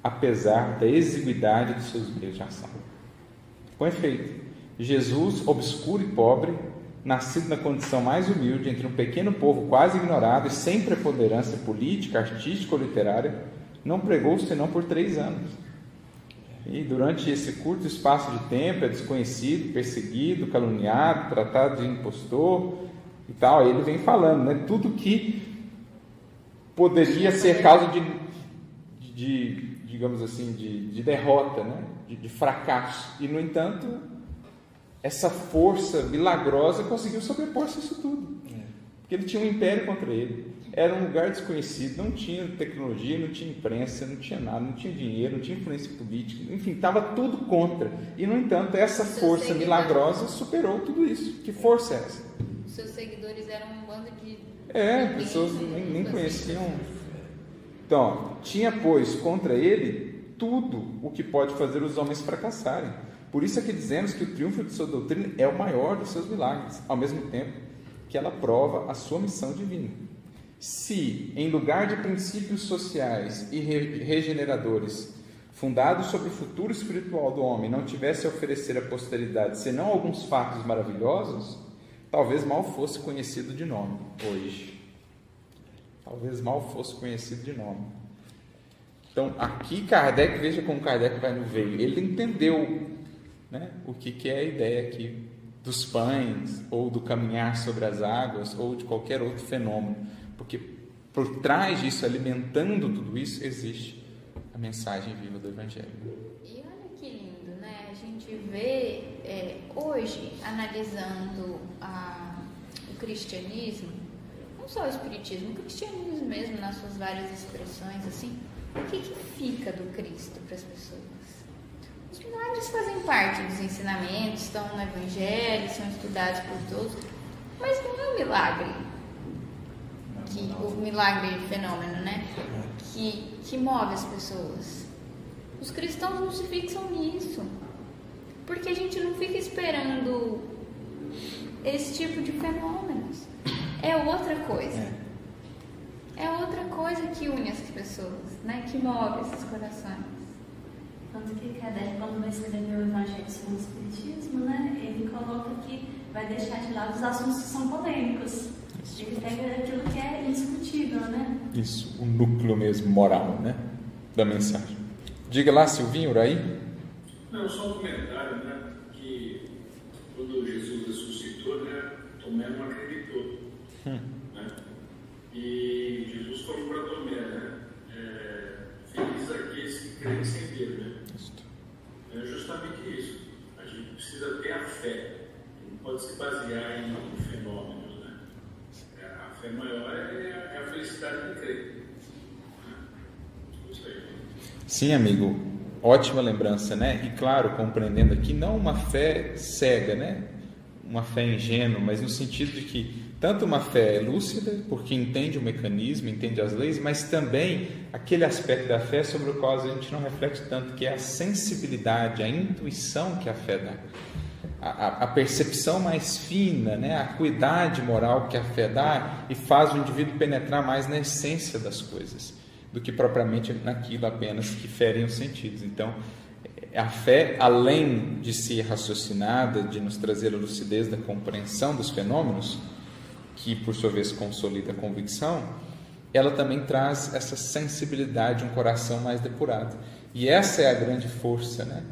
apesar da exiguidade de seus meios de ação. Com efeito, Jesus, obscuro e pobre, nascido na condição mais humilde entre um pequeno povo quase ignorado e sem preponderância política, artística ou literária, não pregou senão por três anos. E durante esse curto espaço de tempo é desconhecido, perseguido, caluniado, tratado de impostor e tal. Ele vem falando, né? Tudo que poderia ser causa de, de digamos assim, de, de derrota, né? De, de fracasso. E no entanto, essa força milagrosa conseguiu sobrepor-se isso tudo. Porque ele tinha um império contra ele. Era um lugar desconhecido, não tinha tecnologia, não tinha imprensa, não tinha nada, não tinha dinheiro, não tinha influência política, enfim, estava tudo contra. E, no entanto, essa força milagrosa superou tudo isso. Que força é essa? Seus seguidores eram um bando de. É, pessoas nem, nem conheciam. Então, tinha, pois, contra ele tudo o que pode fazer os homens fracassarem. Por isso é que dizemos que o triunfo de sua doutrina é o maior dos seus milagres, ao mesmo tempo que ela prova a sua missão divina. Se, em lugar de princípios sociais e regeneradores, fundados sobre o futuro espiritual do homem, não tivesse a oferecer à posteridade senão alguns fatos maravilhosos, talvez mal fosse conhecido de nome hoje. Talvez mal fosse conhecido de nome. Então, aqui Kardec, veja como Kardec vai no veio. Ele entendeu né? o que, que é a ideia aqui dos pães, ou do caminhar sobre as águas, ou de qualquer outro fenômeno, porque por trás disso, alimentando tudo isso, existe a mensagem viva do Evangelho. E olha que lindo, né? A gente vê é, hoje, analisando a, o cristianismo, não só o espiritismo, o cristianismo mesmo, nas suas várias expressões, assim, o que, que fica do Cristo para as pessoas? Os milagres fazem parte dos ensinamentos, estão no Evangelho, são estudados por todos, mas não é um milagre. Que, o milagre fenômeno, né? Que, que move as pessoas. Os cristãos não se fixam nisso. Porque a gente não fica esperando esse tipo de fenômenos. É outra coisa. É outra coisa que une essas pessoas, né? Que move esses corações. Tanto que Kardec, quando vai escrever o Evangelho segundo o Espiritismo, né, ele coloca que vai deixar de lado os assuntos que são polêmicos. Ele pega aquilo que é indiscutível, né? Isso, o núcleo mesmo moral, né, da mensagem. Diga lá, Silvinho, Uraí. Não, só um comentário, né, que quando Jesus ressuscitou, né, Tomé não acreditou. Hum. Né? E Jesus falou para Tomé, né, é, feliz aqueles que creem sem ver, né? É justamente isso. A gente precisa ter a fé. Não pode se basear em fenômenos. Né? É, a fé maior é, é a felicidade de crer. Né? Sim, amigo. Ótima lembrança, né? E claro, compreendendo aqui, não uma fé cega, né? Uma fé ingênua, mas no sentido de que tanto uma fé lúcida, porque entende o mecanismo, entende as leis, mas também aquele aspecto da fé sobre o qual a gente não reflete tanto, que é a sensibilidade, a intuição que a fé dá. A, a, percepção mais fina, né? a acuidade moral que a fé dá e faz o indivíduo penetrar mais na essência das coisas do que propriamente naquilo apenas que ferem os sentidos. Então, a fé, além de ser raciocinada, de nos trazer a lucidez da compreensão dos fenômenos, que por sua vez consolida a convicção, ela também traz essa sensibilidade, um coração mais depurado. E essa é a grande força né,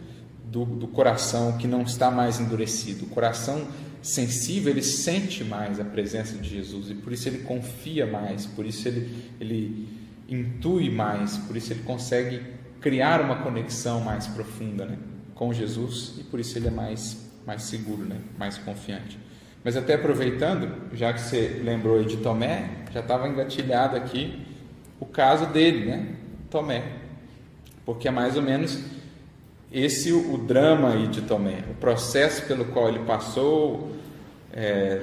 do, do coração que não está mais endurecido. O coração sensível, ele sente mais a presença de Jesus e por isso ele confia mais, por isso ele, ele intui mais, por isso ele consegue criar uma conexão mais profunda né, com Jesus e por isso ele é mais, mais seguro, né, mais confiante. Mas até aproveitando, já que você lembrou de Tomé, já estava engatilhado aqui o caso dele, né? Tomé. Porque é mais ou menos esse o, o drama aí de Tomé, o processo pelo qual ele passou é,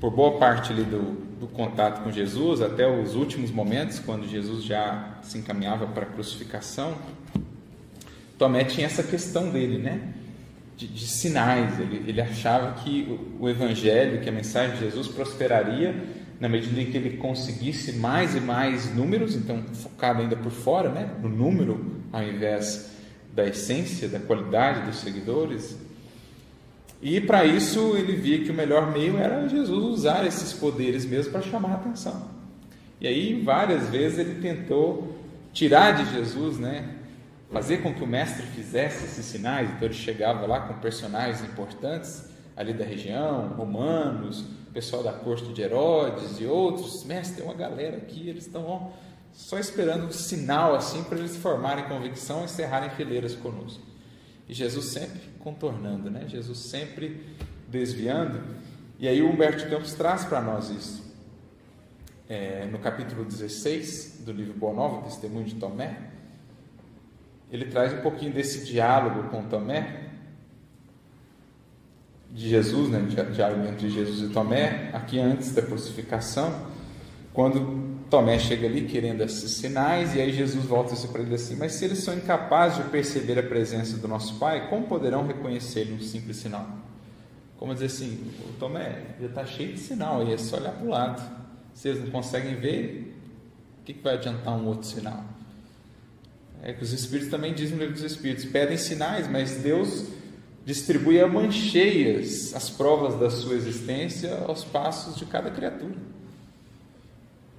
por boa parte ali do, do contato com Jesus, até os últimos momentos, quando Jesus já se encaminhava para a crucificação. Tomé tinha essa questão dele, né? De, de sinais. Ele, ele achava que o, o Evangelho, que a mensagem de Jesus prosperaria na medida em que ele conseguisse mais e mais números, então focado ainda por fora, né, no número, ao invés da essência, da qualidade dos seguidores. E para isso ele via que o melhor meio era Jesus usar esses poderes mesmo para chamar a atenção. E aí várias vezes ele tentou tirar de Jesus, né, fazer com que o mestre fizesse esses sinais. Então ele chegava lá com personagens importantes ali da região, romanos, pessoal da corte de Herodes e outros. Mestre, tem uma galera aqui, eles estão só esperando um sinal assim para eles formarem convicção e cerrarem fileiras conosco. E Jesus sempre contornando, né? Jesus sempre desviando. E aí o Humberto Campos traz para nós isso. É, no capítulo 16 do livro Boa Nova, Testemunho de Tomé, ele traz um pouquinho desse diálogo com Tomé, de Jesus, né, diálogo entre Jesus e Tomé, aqui antes da crucificação, quando Tomé chega ali querendo esses sinais, e aí Jesus volta-se para ele assim: Mas se eles são incapazes de perceber a presença do nosso Pai, como poderão reconhecer um simples sinal? Como dizer assim: Tomé já está cheio de sinal, aí é só olhar para o lado. Se eles não conseguem ver, o que, que vai adiantar um outro sinal? É que os Espíritos também dizem no livro dos Espíritos: pedem sinais, mas Deus distribui a mancheias as provas da sua existência aos passos de cada criatura.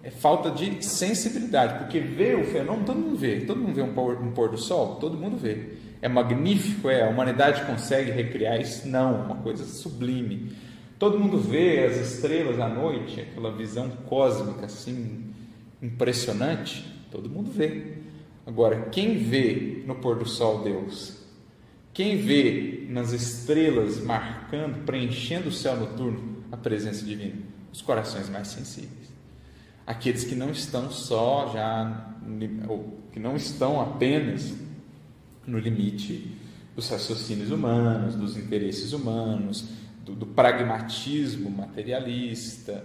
É falta de sensibilidade, porque ver o fenômeno todo mundo vê, todo mundo vê um pôr, um pôr do sol, todo mundo vê. É magnífico, é, a humanidade consegue recriar isso? Não, uma coisa sublime. Todo mundo vê as estrelas à noite, aquela visão cósmica assim impressionante, todo mundo vê. Agora, quem vê no pôr do sol Deus? Quem vê nas estrelas marcando, preenchendo o céu noturno a presença divina? Os corações mais sensíveis. Aqueles que não estão só já, ou que não estão apenas no limite dos raciocínios humanos, dos interesses humanos, do, do pragmatismo materialista,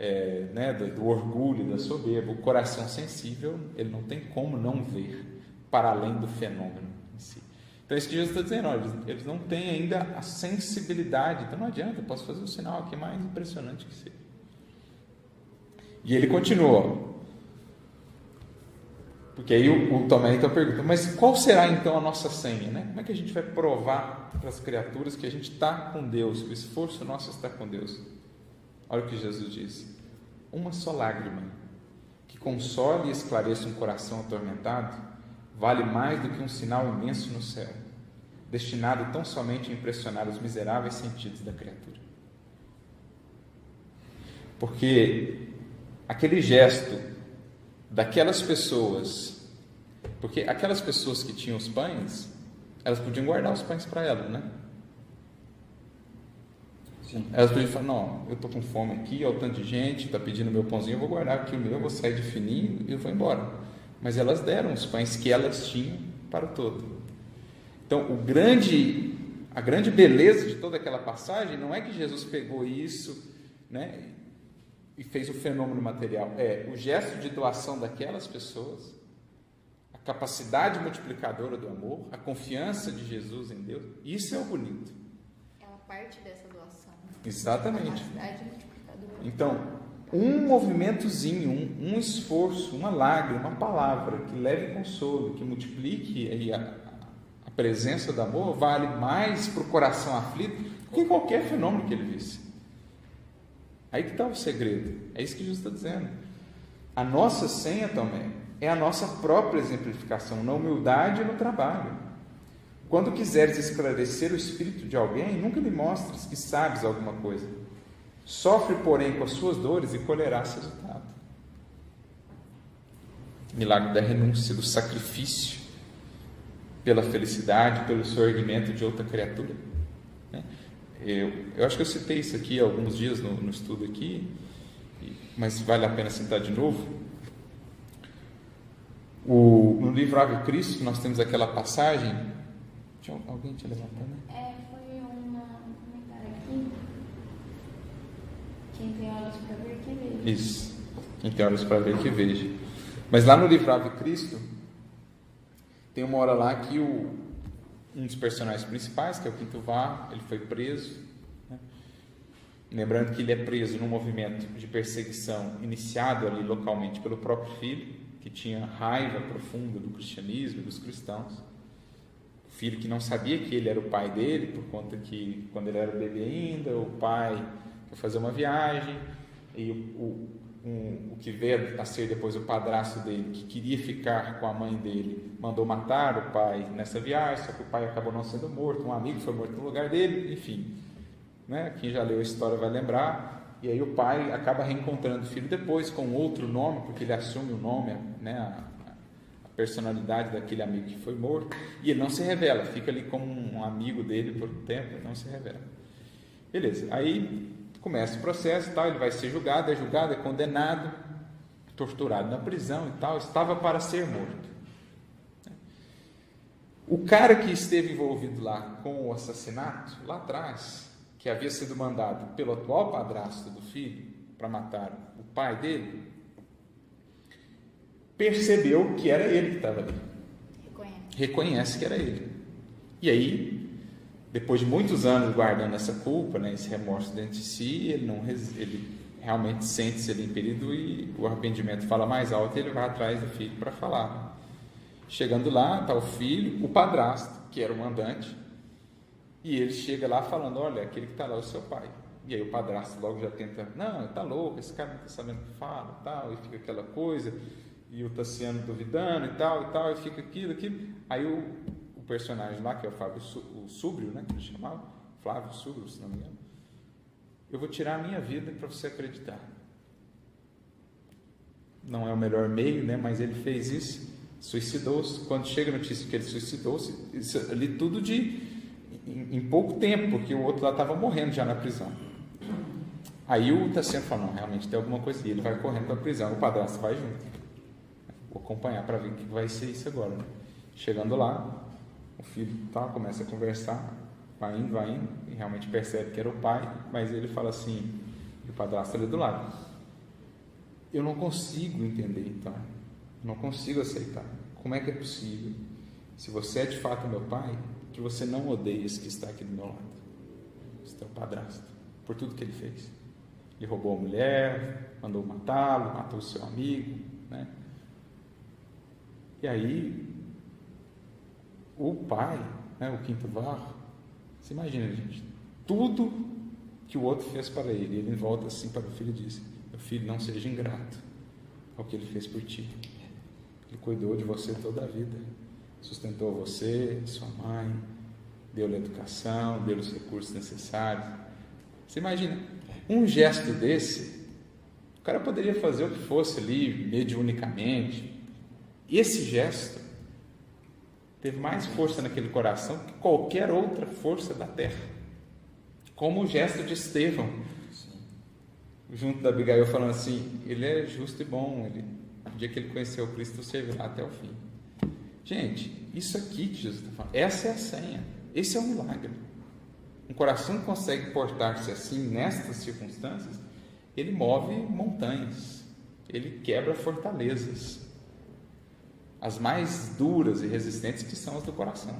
é, né, do, do orgulho, da soberba. O coração sensível, ele não tem como não ver para além do fenômeno em si. Então, é isso que Jesus está dizendo, olha, eles não têm ainda a sensibilidade, então não adianta, eu posso fazer um sinal aqui mais impressionante que seja. E ele continua, porque aí o, o Tomé então pergunta, mas qual será então a nossa senha? Né? Como é que a gente vai provar para as criaturas que a gente está com Deus, que o esforço nosso está com Deus? Olha o que Jesus diz: uma só lágrima que console e esclareça um coração atormentado vale mais do que um sinal imenso no céu, destinado tão somente a impressionar os miseráveis sentidos da criatura. Porque aquele gesto daquelas pessoas, porque aquelas pessoas que tinham os pães, elas podiam guardar os pães para elas, né? Sim. Elas podiam falar, não, eu estou com fome aqui, olha o tanto de gente, está pedindo meu pãozinho, eu vou guardar aqui o meu, eu vou sair de fininho e eu vou embora mas elas deram os pães que elas tinham para o todo. Então, o grande, a grande beleza de toda aquela passagem não é que Jesus pegou isso, né, e fez o fenômeno material, é o gesto de doação daquelas pessoas, a capacidade multiplicadora do amor, a confiança de Jesus em Deus. Isso é o bonito. É uma parte dessa. Exatamente. Então, um movimentozinho, um, um, esforço, uma lágrima, uma palavra que leve consolo, que multiplique a, a presença do amor, vale mais para o coração aflito do que qualquer fenômeno que ele visse. Aí que está o segredo. É isso que Jesus está dizendo. A nossa senha também é a nossa própria exemplificação na humildade e no trabalho. Quando quiseres esclarecer o espírito de alguém, nunca lhe mostres que sabes alguma coisa Sofre, porém, com as suas dores e colherás resultado. Milagre da renúncia, do sacrifício pela felicidade, pelo sorgimento de outra criatura. Né? Eu, eu acho que eu citei isso aqui alguns dias no, no estudo aqui, mas vale a pena citar de novo. O, no livro Ave Cristo, nós temos aquela passagem. Tinha, alguém tinha levantado, né? É, foi uma comentário aqui. Quem tem olhos para ver, que veja. Isso. Quem tem olhos para ver, que veja. Mas lá no livro Ave Cristo, tem uma hora lá que o, um dos personagens principais, que é o Quinto Var, ele foi preso. Né? Lembrando que ele é preso num movimento de perseguição iniciado ali localmente pelo próprio filho, que tinha raiva profunda do cristianismo e dos cristãos. Filho que não sabia que ele era o pai dele, por conta que, quando ele era bebê ainda, o pai foi fazer uma viagem e o, um, o que veio a ser depois o padrasto dele, que queria ficar com a mãe dele, mandou matar o pai nessa viagem, só que o pai acabou não sendo morto, um amigo foi morto no lugar dele, enfim. Né? Quem já leu a história vai lembrar. E aí o pai acaba reencontrando o filho depois com outro nome, porque ele assume o nome, né? Personalidade daquele amigo que foi morto, e ele não se revela, fica ali como um amigo dele por um tempo, não se revela. Beleza, aí Começa o processo tal, ele vai ser julgado, é julgado, é condenado, torturado na prisão e tal, estava para ser morto. O cara que esteve envolvido lá com o assassinato, lá atrás, que havia sido mandado pelo atual padrasto do filho para matar o pai dele, percebeu que era ele que estava ali. Reconhece. Reconhece que era ele. E aí depois de muitos anos guardando essa culpa, né, esse remorso dentro de si, ele não ele realmente sente-se ali impedido e o arrependimento fala mais alto e ele vai atrás do filho para falar. Chegando lá, está o filho, o padrasto, que era o mandante, e ele chega lá falando: Olha, aquele que está lá é o seu pai. E aí o padrasto logo já tenta: Não, está louco, esse cara não está sabendo o que fala, tal, e fica aquela coisa, e o Tassiano duvidando e tal, e tal, e fica aquilo, aquilo. Aí o, personagem lá, que é o Fábio o Súbrio, né, que ele chamava, Flávio Súbrio, se não me engano, eu vou tirar a minha vida para você acreditar. Não é o melhor meio, né, mas ele fez isso, suicidou-se. Quando chega a notícia que ele suicidou-se, ali tudo de em, em, pouco tempo, porque o outro lá estava morrendo já na prisão. Aí o Tassiano fala, não, realmente tem alguma coisa, e ele vai correndo para a prisão, o padrasto vai junto. Vou acompanhar para ver o que vai ser isso agora. Né? Chegando lá, o filho tá, começa a conversar, vai indo, vai indo, e realmente percebe que era o pai, mas ele fala assim, o padrasto ali do lado. Eu não consigo entender então, não consigo aceitar. Como é que é possível, se você é de fato meu pai, que você não odeia esse que está aqui do meu lado? Esse teu padrasto, por tudo que ele fez. Ele roubou a mulher, mandou matá-lo, matou o seu amigo, né? E aí o pai, né, o quinto varro, você imagina, gente, tudo que o outro fez para ele, ele volta assim para o filho e diz: Meu filho, não seja ingrato ao que ele fez por ti. Ele cuidou de você toda a vida, sustentou você, sua mãe, deu-lhe educação, deu-lhe os recursos necessários. Você imagina, um gesto desse, o cara poderia fazer o que fosse ali, mediunicamente. E esse gesto teve mais força naquele coração que qualquer outra força da terra. Como o gesto de Estevão, junto da Abigail, falando assim: ele é justo e bom, ele, no dia que ele conheceu Cristo, servirá até o fim. Gente, isso aqui que Jesus está falando, essa é a senha, esse é o milagre. Um coração que consegue portar-se assim nestas circunstâncias, ele move montanhas, ele quebra fortalezas as mais duras e resistentes que são as do coração.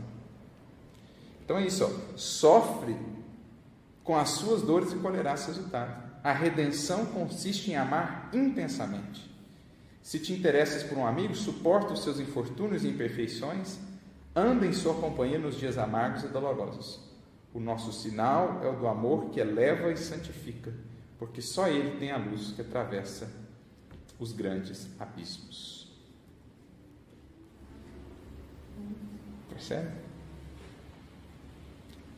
Então é isso, ó. sofre com as suas dores e colherás resultado. A redenção consiste em amar intensamente. Se te interessas por um amigo, suporta os seus infortúnios e imperfeições, anda em sua companhia nos dias amargos e dolorosos. O nosso sinal é o do amor que eleva e santifica, porque só ele tem a luz que atravessa os grandes abismos. Percebe?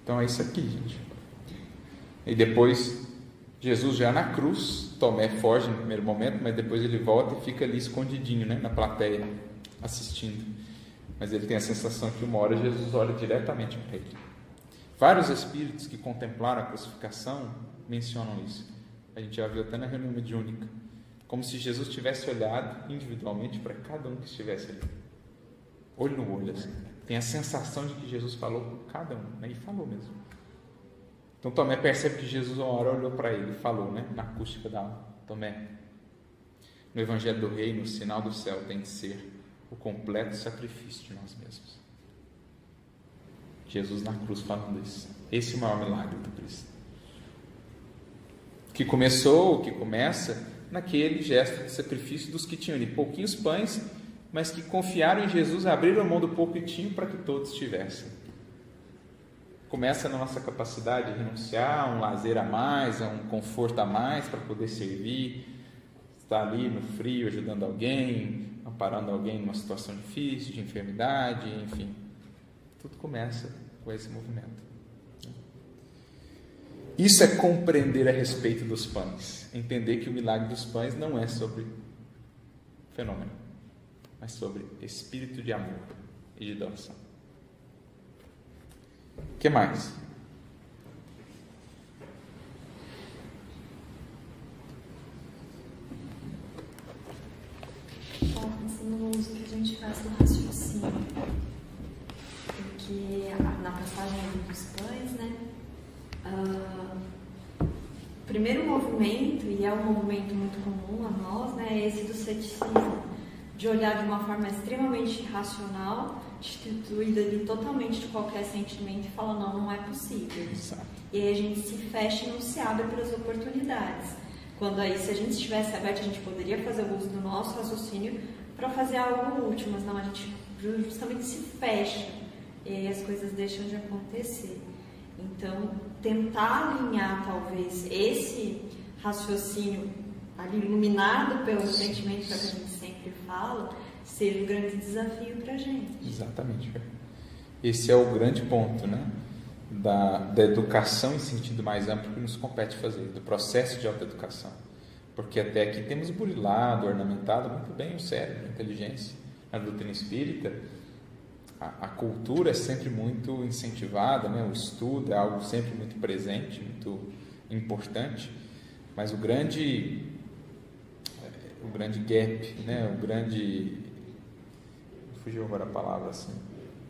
Então é isso aqui, gente. E depois, Jesus já na cruz, Tomé foge no primeiro momento, mas depois ele volta e fica ali escondidinho, né, na plateia, assistindo. Mas ele tem a sensação que uma hora Jesus olha diretamente para ele. Vários espíritos que contemplaram a crucificação mencionam isso. A gente já viu até na reunião mediúnica. Como se Jesus tivesse olhado individualmente para cada um que estivesse ali. Olho no olho, assim tem a sensação de que Jesus falou com cada um, né? e falou mesmo. Então Tomé percebe que Jesus uma hora olhou para ele e falou, né? na acústica da alma, Tomé, no Evangelho do Reino, o sinal do céu tem que ser o completo sacrifício de nós mesmos. Jesus na cruz falando isso. Esse é o maior milagre do Cristo. Que começou, que começa naquele gesto de sacrifício dos que tinham ali pouquinhos pães, mas que confiaram em Jesus, abriram mão do pouco que tinham para que todos tivessem. Começa na nossa capacidade de renunciar a um lazer a mais, a um conforto a mais para poder servir, estar ali no frio ajudando alguém, amparando alguém numa situação difícil, de enfermidade, enfim. Tudo começa com esse movimento. Isso é compreender a respeito dos pães. Entender que o milagre dos pães não é sobre fenômeno, mas sobre espírito de amor e de doação. O que mais? no uso que a gente faz do raciocínio. Porque na passagem dos pães, né? Uh, primeiro movimento, e é um movimento muito comum a nós, né, é esse do ceticismo, de olhar de uma forma extremamente racional, destituída ali totalmente de qualquer sentimento e falar, não, não é possível. Exato. E aí a gente se fecha e não se abre para as oportunidades. Quando aí, se a gente estivesse aberto, a gente poderia fazer uso do nosso raciocínio para fazer algo útil, mas não, a gente justamente se fecha e aí as coisas deixam de acontecer. Então, tentar alinhar talvez esse raciocínio ali iluminado pelo sentimento que a gente sempre fala, seja um grande desafio para a gente. Exatamente. Esse é o grande ponto, né? Da, da educação em sentido mais amplo que nos compete fazer, do processo de autoeducação. Porque até aqui temos burilado, ornamentado muito bem o cérebro, a inteligência. Na doutrina espírita, a, a, cultura é sempre muito incentivada, né? o estudo é algo sempre muito presente, muito importante, mas o grande, o grande gap, né? o grande. Fugiu agora a palavra assim.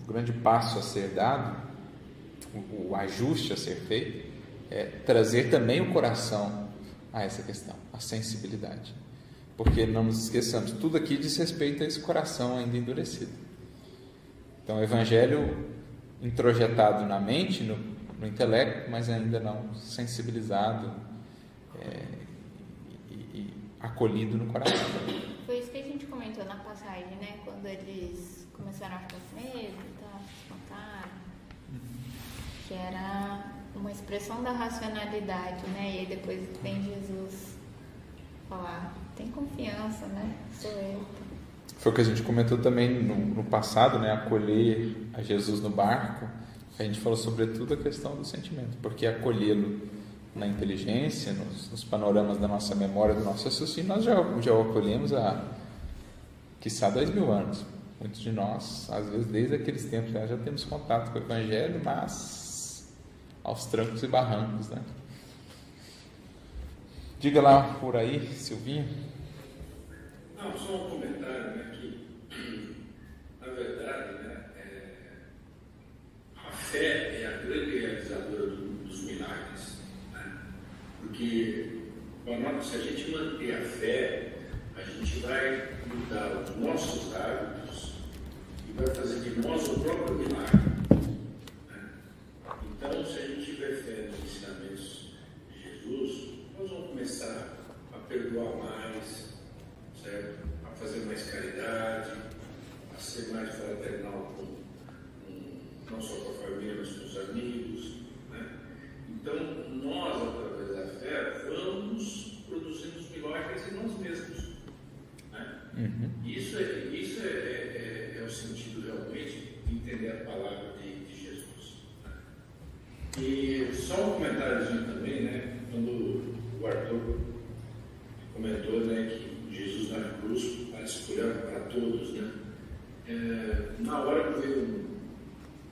O grande passo a ser dado, o, o ajuste a ser feito, é trazer também o coração a essa questão, a sensibilidade. Porque não nos esqueçamos, tudo aqui diz respeito a esse coração ainda endurecido. Então, o Evangelho introjetado na mente, no, no intelecto, mas ainda não sensibilizado é, acolhido no coração. Foi isso que a gente comentou na passagem, né? Quando eles começaram a ficar com medo e tal, se contaram. Que era uma expressão da racionalidade, né? E aí depois vem Jesus falar, tem confiança, né? Sou eu. Foi o que a gente comentou também no, no passado, né? Acolher a Jesus no barco. A gente falou sobretudo a questão do sentimento, porque acolhê-lo na inteligência, nos, nos, panoramas da nossa memória, do nosso raciocínio, nós já, já o acolhemos há, quiçá, dois mil anos. Muitos de nós, às vezes, desde aqueles tempos, já, já temos contato com o Evangelho, mas aos trancos e barrancos, né? Diga lá por aí, Silvinho. Não, só um comentário, né, que na verdade, né, é, a fé é a grande realizadora do, dos milagres, né? Porque se a gente manter a fé, a gente vai mudar os nossos hábitos e vai fazer de nós o próprio milagre. Então, se a gente tiver fé nos ensinamentos de Jesus, nós vamos começar a perdoar mais, certo? A fazer mais caridade, a ser mais fraternal com, com, não só com a família, mas com os amigos. Né? Então, nós, através fé, vamos produzindo os milagres em nós mesmos. Né? Uhum. Isso, é, isso é, é, é, é o sentido realmente de entender a palavra e só um comentáriozinho também, né? Quando o Arthur comentou né, que Jesus na cruz parece curar para todos, né? É, na hora que veio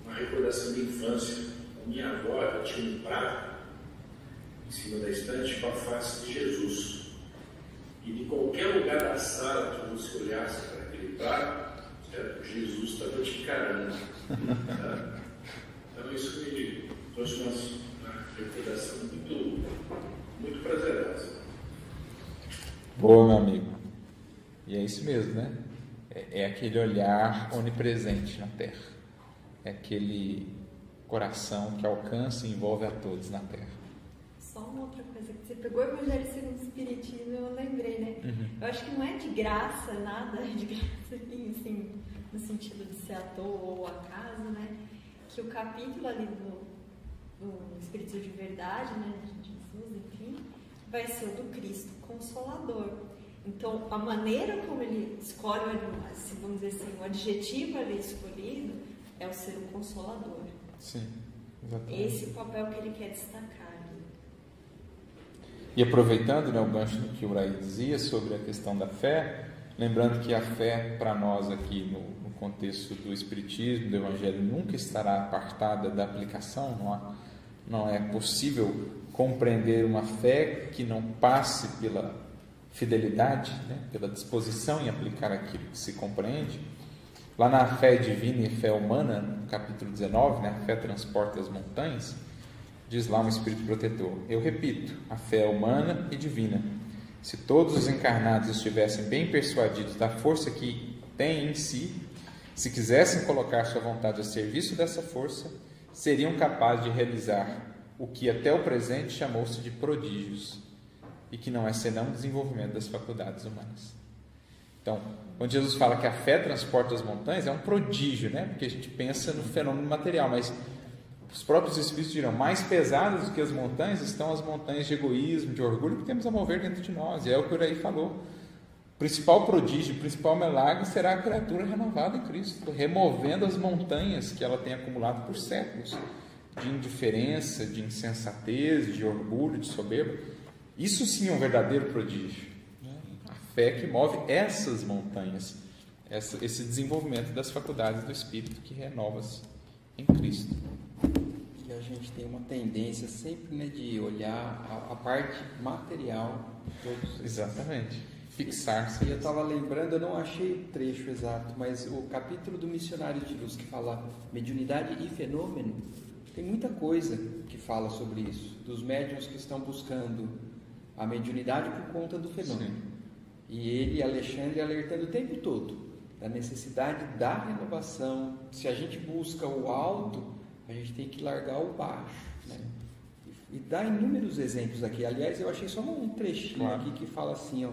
uma recordação de infância, a minha avó tinha um prato em cima da estante com a face de Jesus. E de qualquer lugar da sala que você olhasse para aquele certo? Jesus estava te encarando. Tá? Então isso me trouxe uma, uma recordação muito, muito prazerosa. Boa, meu amigo. E é isso mesmo, né? É, é aquele olhar onipresente na Terra. É aquele coração que alcança e envolve a todos na terra. Só uma outra coisa que você pegou o Evangelho segundo o Espiritismo, eu lembrei, né? Uhum. Eu acho que não é de graça nada, é de graça assim, no sentido de ser à toa ou acaso, né? Que o capítulo ali do, do Espírito de Verdade, né? De Jesus, enfim, vai ser o do Cristo Consolador. Então, a maneira como ele escolhe, vamos dizer assim, o adjetivo ali escolhido é o ser o Consolador. Sim, exatamente. Esse é o papel que ele quer destacar. E aproveitando né, o gancho do que o Uraí dizia sobre a questão da fé, lembrando que a fé para nós aqui no, no, contexto do Espiritismo, do Evangelho, nunca estará apartada da aplicação, não, há, não é possível compreender uma fé que não passe pela fidelidade, né, pela disposição em aplicar aquilo que se compreende. Lá na fé divina e fé humana, no capítulo 19, né, a fé transporta as montanhas, diz lá um espírito protetor: Eu repito, a fé é humana e divina. Se todos os encarnados estivessem bem persuadidos da força que têm em si, se quisessem colocar sua vontade a serviço dessa força, seriam capazes de realizar o que até o presente chamou-se de prodígios, e que não é senão o desenvolvimento das faculdades humanas. Então, quando Jesus fala que a fé transporta as montanhas, é um prodígio, né? Porque a gente pensa no fenômeno material, mas os próprios Espíritos dirão: mais pesadas do que as montanhas estão as montanhas de egoísmo, de orgulho que temos a mover dentro de nós. E é o que o aí falou. O principal prodígio, o principal milagre será a criatura renovada em Cristo, removendo as montanhas que ela tem acumulado por séculos de indiferença, de insensatez, de orgulho, de soberba. Isso sim é um verdadeiro prodígio fé que move essas montanhas, esse desenvolvimento das faculdades do Espírito que renova-se em Cristo. Gente tem uma tendência sempre né, de olhar a, a parte material de todos. Exatamente. Fixar-se. E eu estava lembrando, eu não achei o trecho exato, mas o capítulo do Missionário de Luz que fala mediunidade e fenômeno, tem muita coisa que fala sobre isso, dos médiums que estão buscando a mediunidade por conta do fenômeno. Sim. E ele, Alexandre, alertando o tempo todo da necessidade da renovação. Se a gente busca o alto, a gente tem que largar o baixo. Né? E, dá inúmeros exemplos aqui. Aliás, eu achei só um trechinho claro. aqui que fala assim: ó,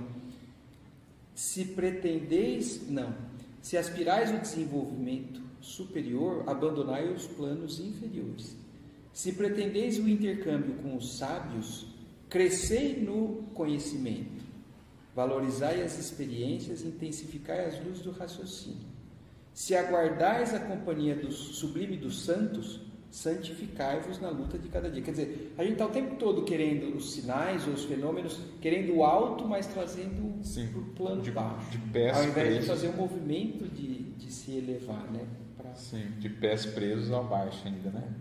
se pretendeis, não, se aspirais o desenvolvimento superior, abandonai os planos inferiores. Se pretendeis o intercâmbio com os sábios, crescei no conhecimento. Valorizai as experiências e intensificai as luzes do raciocínio. Se aguardais a companhia do sublime dos santos, santificai-vos na luta de cada dia. Quer dizer, a gente está o tempo todo querendo os sinais ou os fenômenos, querendo o alto, mas trazendo para o plano de, baixo. De pés ao invés presos. de fazer um movimento de, de se elevar, né? Pra... Sim, de pés presos ao baixo ainda, né?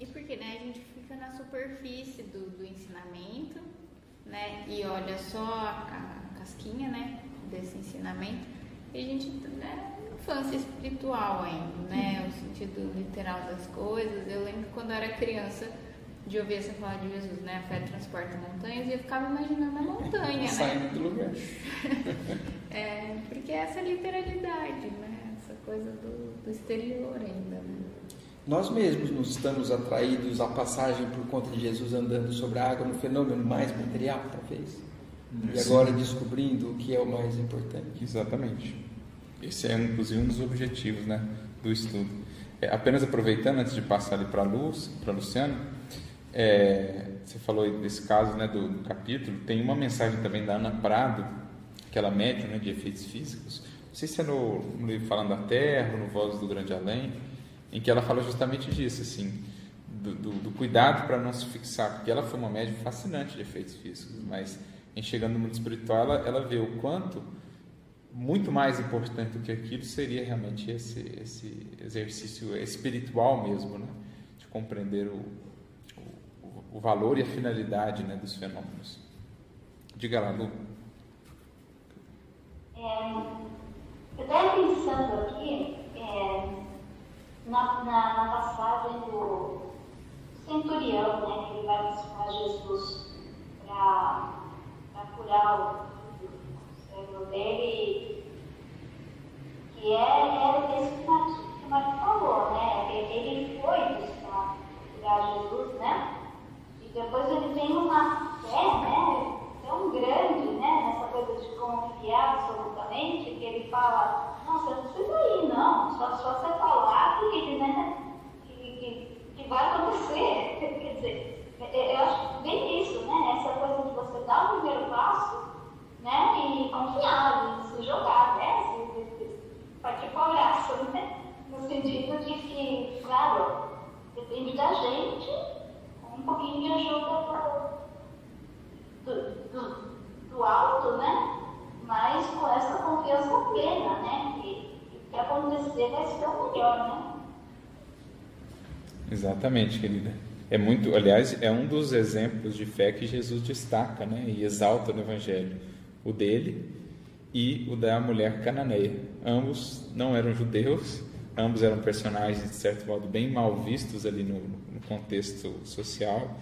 E porque né, a gente fica na superfície do, do ensinamento, né? E olha só a, casquinha, né, desse ensinamento. E a gente, né, infância espiritual ainda, né, o sentido literal das coisas. Eu lembro quando eu era criança de ouvir essa fala de Jesus, né, a fé transporta montanhas, e eu ficava imaginando a montanha, né? Saindo do lugar. é, porque é essa literalidade, né, essa coisa do, do exterior ainda, né? Nós mesmos nos estamos atraídos à passagem por conta de Jesus andando sobre a água no fenômeno mais material, talvez. E agora descobrindo o que é o mais importante. Exatamente. Esse é, inclusive, um dos objetivos né, do estudo. É, apenas aproveitando, antes de passar ali para a Luz, para Luciano, é, você falou desse caso né, do, do, capítulo, tem uma mensagem também da Ana Prado, aquela médium né, de efeitos físicos, não sei se é no, no livro Falando da Terra, no Voz do Grande Além, em que ela fala justamente disso, assim, do, do, do cuidado para não se fixar, porque ela foi uma médium fascinante de efeitos físicos, mas em chegando no mundo espiritual, ela, ela vê o quanto muito mais importante do que aquilo seria realmente esse, esse exercício espiritual mesmo, né? de compreender o, o, o valor e a finalidade né, dos fenômenos. Diga lá, Lu. É, eu estava pensando aqui é, na, na, na, passagem do centurião, né, que ele vai buscar Jesus para curar o dele, que é, era o que o, que falou, né? Ele foi buscar, a Jesus, né? E depois ele tem uma fé, né? Tão grande, né? Nessa coisa de confiar absolutamente, que ele fala, nossa, não precisa ir, não. Só, só você falar que, né? Que, que, que vai acontecer. Quer dizer, é, é, eu acho bem isso, né? Essa coisa de você dar o primeiro passo né? E confiar se jogar 10 vezes, pode ir palhaço, assim, né? No sentido de que, claro, depende da gente, um pouquinho de ajuda do, do, do alto, né? Mas com essa confiança plena, né? Que o que acontecer vai ser o melhor, né? Exatamente, querida. É muito, aliás, é um dos exemplos de fé que Jesus destaca, né, e exalta no Evangelho o dele e o da mulher cananeia. Ambos não eram judeus, ambos eram personagens de certo modo bem mal vistos ali no, no contexto social,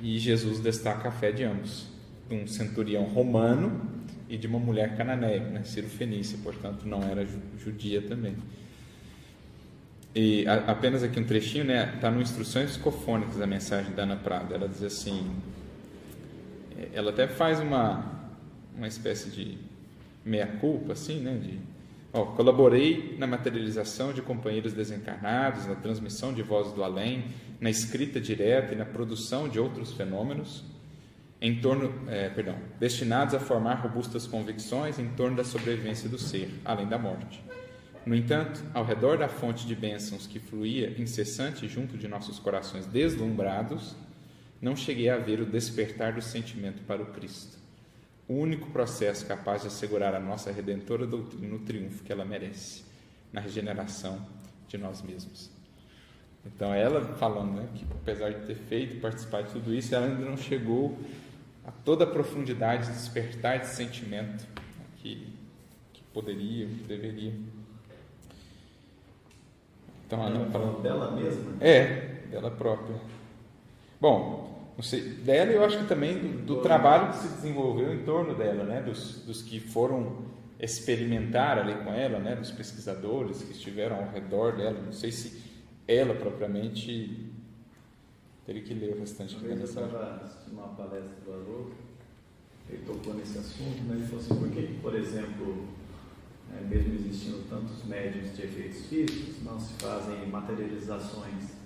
e Jesus destaca a fé de ambos, de um centurião romano e de uma mulher cananeia, né, Ciro Fenícia, portanto não era judia também. E a, apenas aqui um trechinho, né? Está no Instruções Psicofônicas da mensagem da Ana Prada. Ela diz assim: é, ela até faz uma, uma espécie de meia-culpa, assim, né? De, ó, colaborei na materialização de companheiros desencarnados, na transmissão de vozes do além, na escrita direta e na produção de outros fenômenos, em torno, é, perdão, destinados a formar robustas convicções em torno da sobrevivência do ser, além da morte. No entanto, ao redor da fonte de bênçãos que fluía incessante junto de nossos corações deslumbrados, não cheguei a ver o despertar do sentimento para o Cristo, o único processo capaz de assegurar a nossa redentora doutrina o triunfo que ela merece, na regeneração de nós mesmos. Então, ela falando né, que, apesar de ter feito e participar de tudo isso, ela ainda não chegou a toda a profundidade de despertar de sentimento que, que poderia, que deveria. Então, ela falando dela mesma? É, dela própria. Bom, não sei, dela eu acho que também do, do trabalho que se desenvolveu em torno dela, né? Dos, dos que foram experimentar ali com ela, né? Dos pesquisadores que estiveram ao redor dela. Não sei se ela propriamente teria que ler o restante Uma eu estava assistindo uma palestra do Haroldo, ele tocou nesse assunto, né? Ele falou assim, por que, por exemplo, é, mesmo existindo tantos médiums de efeitos físicos, não se fazem materializações,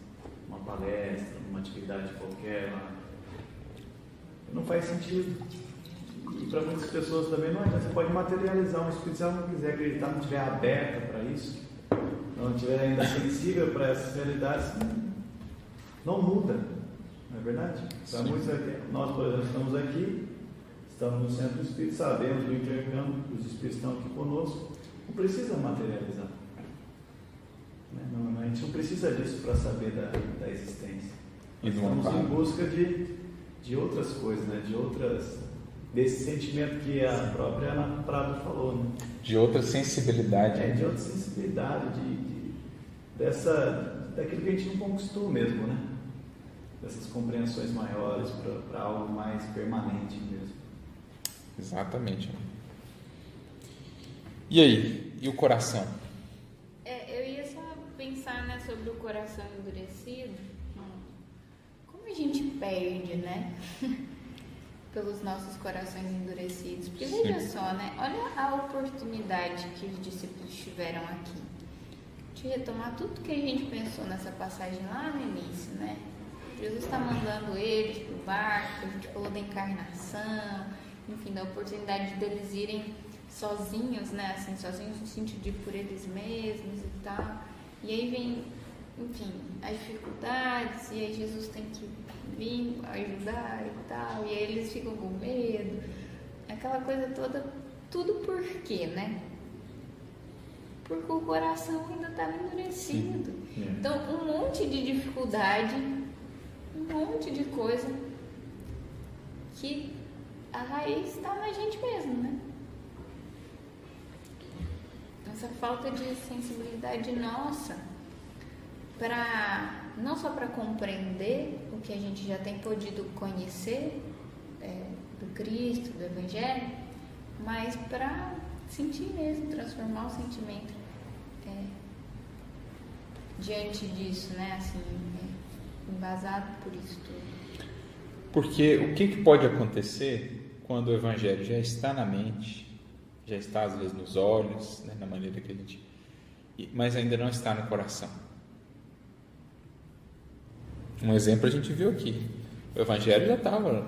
uma palestra, uma atividade qualquer. Não faz sentido. E para muitas pessoas também não é. Você pode materializar um espírito se ela não quiser acreditar, não estiver aberta para isso, não estiver ainda sensível para essas realidades, não muda. Não é verdade? Para muitos, nós, por exemplo, estamos aqui, estamos no centro do espírito, sabemos do intercâmbio, os espíritos estão aqui conosco, não precisa materializar. Né? Não, a gente não precisa disso para saber da, da existência. Estamos em busca de, de outras coisas, né? de outras desse sentimento que a própria Ana Prado falou. Né? De outra sensibilidade. É, de outra sensibilidade, de, de, dessa, daquilo que a gente não conquistou mesmo, né? Dessas compreensões maiores para algo mais permanente mesmo. Exatamente. E aí? E o coração? É, eu ia só pensar né, sobre o coração endurecido. A gente perde, né? Pelos nossos corações endurecidos. Porque Sim. veja só, né? Olha a oportunidade que os discípulos tiveram aqui. De retomar tudo que a gente pensou nessa passagem lá no início, né? Jesus está mandando eles para o barco, a gente falou da encarnação, enfim, da oportunidade deles irem sozinhos, né? Assim, sozinhos no sentido de por eles mesmos e tal. E aí vem, enfim, as dificuldades, e aí Jesus tem que vir ajudar e tal, e aí eles ficam com medo. Aquela coisa toda, tudo por quê, né? Porque o coração ainda estava tá endurecido. É. Então, um monte de dificuldade, um monte de coisa que a raiz está na gente mesmo, né? essa falta de sensibilidade nossa para não só para compreender o que a gente já tem podido conhecer é, do Cristo, do Evangelho, mas para sentir mesmo, transformar o sentimento é, diante disso, né? Assim, é, embasado por isso tudo. Porque o que, que pode acontecer quando o Evangelho já está na mente, já está às vezes nos olhos, né, na maneira que a gente. Mas ainda não está no coração. Um exemplo a gente viu aqui. O Evangelho já estava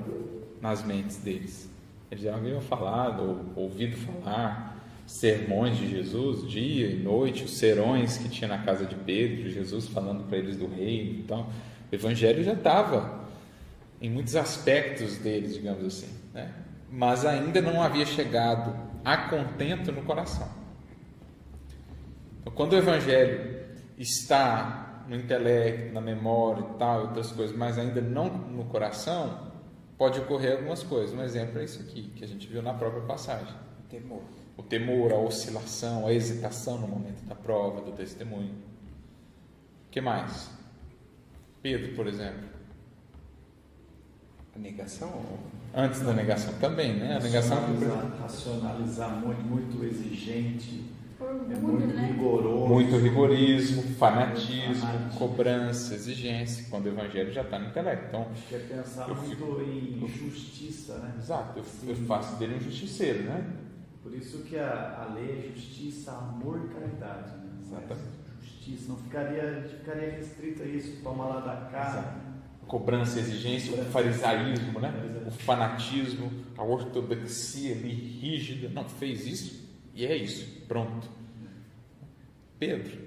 nas mentes deles. Eles já haviam falado, ou ouvido falar, sermões de Jesus, dia e noite, os serões que tinha na casa de Pedro, Jesus falando para eles do reino. Então, o Evangelho já estava em muitos aspectos deles, digamos assim, né? mas ainda não havia chegado a contento no coração. Então, quando o Evangelho está no intelecto, na memória e tal, outras coisas, mas ainda não no coração, pode ocorrer algumas coisas. Um exemplo é isso aqui, que a gente viu na própria passagem. Temor. O temor, a oscilação, a hesitação no momento da prova, do testemunho. O que mais? Pedro, por exemplo. A negação? Antes da negação também, né? A negação racionalizar, racionalizar muito, muito exigente, é muito né? rigoroso. muito rigorismo, fanatismo, Fanatismo. cobrança, exigência, quando o evangelho já está no intelecto. Então, Acho que é pensar Eu muito fico- em justiça, né? exato, eu, eu faço dele um justiceiro, né? Por isso que a, a lei é justiça, amor e caridade. Né? Exatamente. Justiça, não ficaria, ficaria restrito a isso, toma lá da cá. Cobrança, exigência, o farisaísmo, né? O fanatismo, a ortodoxia ali rígida. Não, fez isso e é isso, pronto. Pedro,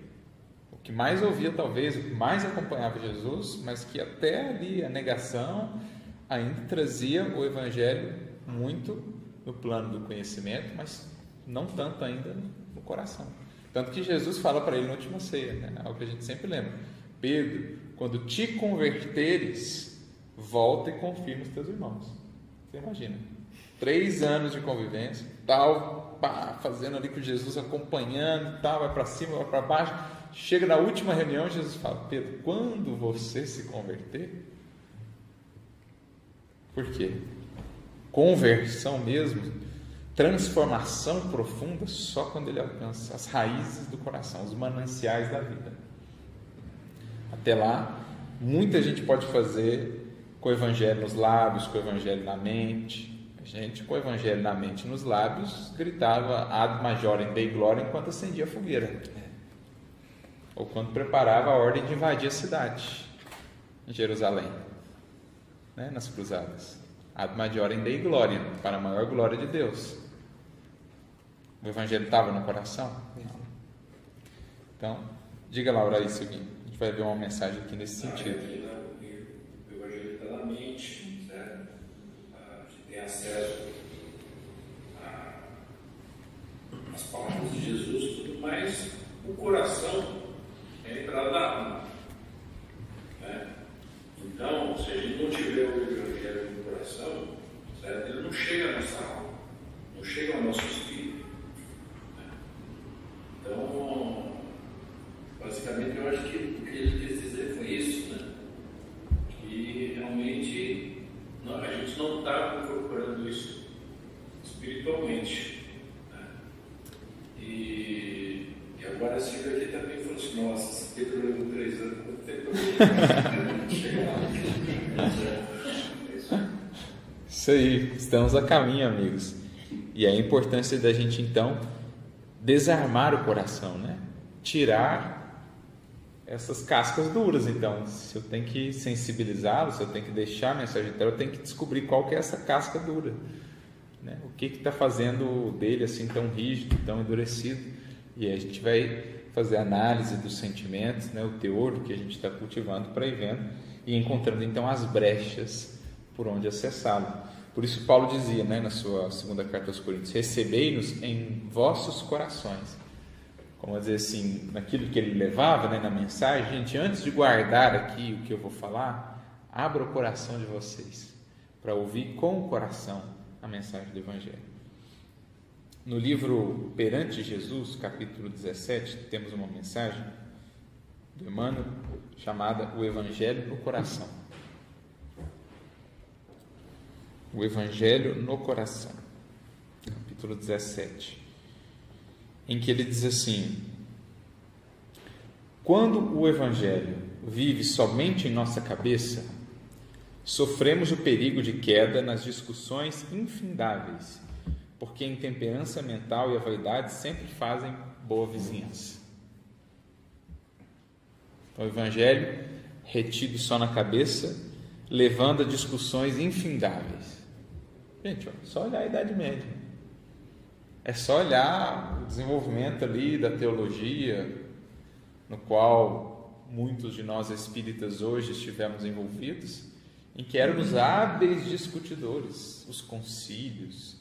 o que mais ouvia talvez, o que mais acompanhava Jesus, mas que até ali a negação ainda trazia o evangelho muito no plano do conhecimento, mas não tanto ainda no coração. Tanto que Jesus fala para ele na última ceia, né? algo que a gente sempre lembra. Pedro, quando te converteres, volta e confirma os teus irmãos. Você imagina? Três anos de convivência, tal, pá, fazendo ali com Jesus, acompanhando, tal, vai para cima, vai para baixo. Chega na última reunião, Jesus fala: Pedro, quando você se converter, por quê? Conversão mesmo, transformação profunda, só quando ele alcança as raízes do coração, os mananciais da vida. Até lá, muita gente pode fazer com o evangelho nos lábios, com o evangelho na mente. A gente, com o evangelho na mente e nos lábios, gritava ad majorem dei glória enquanto acendia a fogueira. Ou quando preparava a ordem de invadir a cidade, em Jerusalém, né, nas cruzadas. Ad majorem dei glória, para a maior glória de Deus. O evangelho estava no coração? Então, diga Laura, isso. A gente vai ver uma mensagem aqui nesse sentido. Né, mente, certo? A gente tem acesso às palavras de Jesus e tudo mais. O coração é entrada da alma. Né? Então, se a gente não tiver o Evangelho no coração, certo? ele não chega à nossa alma, não chega ao nosso espírito. né? Então, Basicamente, eu acho que o que ele quis dizer foi isso, né? Que realmente não, a gente não está incorporando isso espiritualmente. Né? E, e agora a aqui também falou assim, nossa, se Pedro levou três anos, eu chegar lá? Isso aí, estamos a caminho, amigos. E a importância da gente então desarmar o coração, né? Tirar essas cascas duras, então. Se eu tenho que sensibilizá-lo, se eu tenho que deixar a mensagem entrar, eu tenho que descobrir qual que é essa casca dura. Né? O que está fazendo dele assim tão rígido, tão endurecido. E a gente vai fazer análise dos sentimentos, né? o teor que a gente está cultivando para ir vendo e encontrando então as brechas por onde acessá-lo. Por isso Paulo dizia né, na sua segunda carta aos Coríntios, recebei-nos em vossos corações como dizer assim, naquilo que ele levava, né, na mensagem, gente, antes de guardar aqui o que eu vou falar, abra o coração de vocês para ouvir com o coração a mensagem do Evangelho. No livro Perante Jesus, capítulo 17, temos uma mensagem do Emmanuel chamada O Evangelho no Coração. O Evangelho no Coração, capítulo 17 em que ele diz assim: Quando o Evangelho vive somente em nossa cabeça, sofremos o perigo de queda nas discussões infindáveis, porque a intemperança mental e a vaidade sempre fazem boa vizinhança. Então, o Evangelho, retido só na cabeça, levando a discussões infindáveis. Gente, ó, só olhar a Idade Média. É só olhar o desenvolvimento ali da teologia, no qual muitos de nós espíritas hoje estivemos envolvidos, em que éramos hábeis discutidores, os concílios,